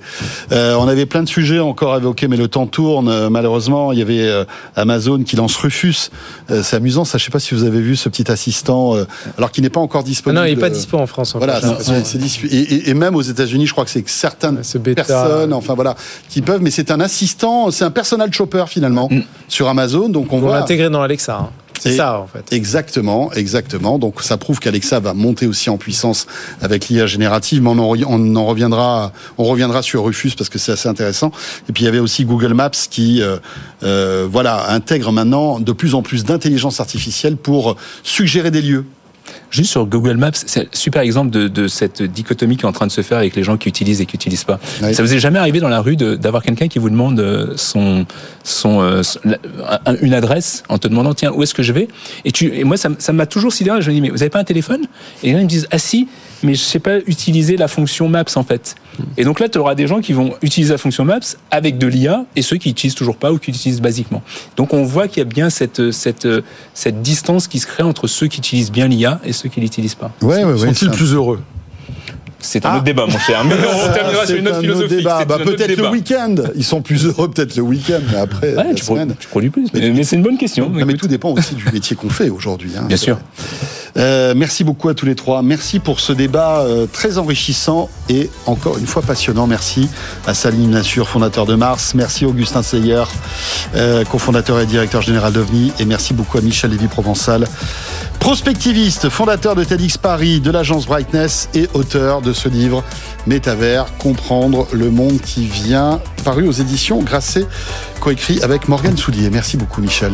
Euh, on avait plein de sujets encore à évoquer, mais le temps tourne. Euh, malheureusement, il y avait euh, Amazon qui lance Rufus. Euh, c'est amusant, ça. Je sais pas si vous avez vu ce petit assistant, euh, alors qu'il n'est pas encore Ah disponible. non, il n'est pas dispo en France. encore, Voilà, et, et- et même aux États-Unis, je crois que c'est que certaines Ce bêta. personnes, enfin voilà, qui peuvent. Mais c'est un assistant, c'est un personal shopper finalement Mm. sur Amazon. Donc on voit l'intégrer dans Alexa. hein. C'est ça, en fait. Exactement, exactement. Donc ça prouve qu'Alexa va monter aussi en puissance avec l'IA générative, mais on en, re- on en reviendra, on reviendra sur Rufus parce que c'est assez intéressant. Et puis il y avait aussi Google Maps qui, euh, euh, voilà, intègre maintenant de plus en plus d'intelligence artificielle pour suggérer des lieux. Juste sur Google Maps, c'est un super exemple de, de cette dichotomie qui est en train de se faire avec les gens qui utilisent et qui n'utilisent pas. Oui. Ça vous est jamais arrivé dans la rue d'avoir quelqu'un qui vous demande euh, son, son, euh, une adresse en te demandant tiens où est-ce que je vais? Et, tu, et moi ça m'a toujours sidéré. Je me dis mais vous avez pas un téléphone? Et les gens ils me disent ah si mais je sais pas utiliser la fonction Maps en fait. Et donc là tu auras des gens qui vont utiliser la fonction Maps avec de l'IA et ceux qui utilisent toujours pas ou qui utilisent basiquement. Donc on voit qu'il y a bien cette cette cette distance qui se crée entre ceux qui utilisent bien l'IA et ceux qui l'utilisent pas. Ouais, ouais, ouais. Sont-ils plus heureux? C'est un Ah. autre débat, mon cher. Mais on terminera sur une un autre philosophique. débat. C'est Bah, un autre peut-être le débat. week-end. Ils sont plus heureux peut-être le week-end, mais après Ouais, la tu, pro- semaine. tu produis plus. Mais, mais c'est une bonne question. Non, mais tout dépend aussi du métier qu'on fait aujourd'hui. hein. Bien sûr. Euh, merci beaucoup à tous les trois. Merci pour ce débat euh, très enrichissant et encore une fois passionnant. Merci à Salim Nassur, fondateur de Mars. Merci Augustin Seyer, euh, cofondateur et directeur général d'OVNI. Et merci beaucoup à Michel Lévy-Provençal, prospectiviste, fondateur de TEDx Paris, de l'agence Brightness et auteur de ce livre Métavers, comprendre le monde qui vient, paru aux éditions Grasset, coécrit avec Morgane Soulier. Merci beaucoup Michel.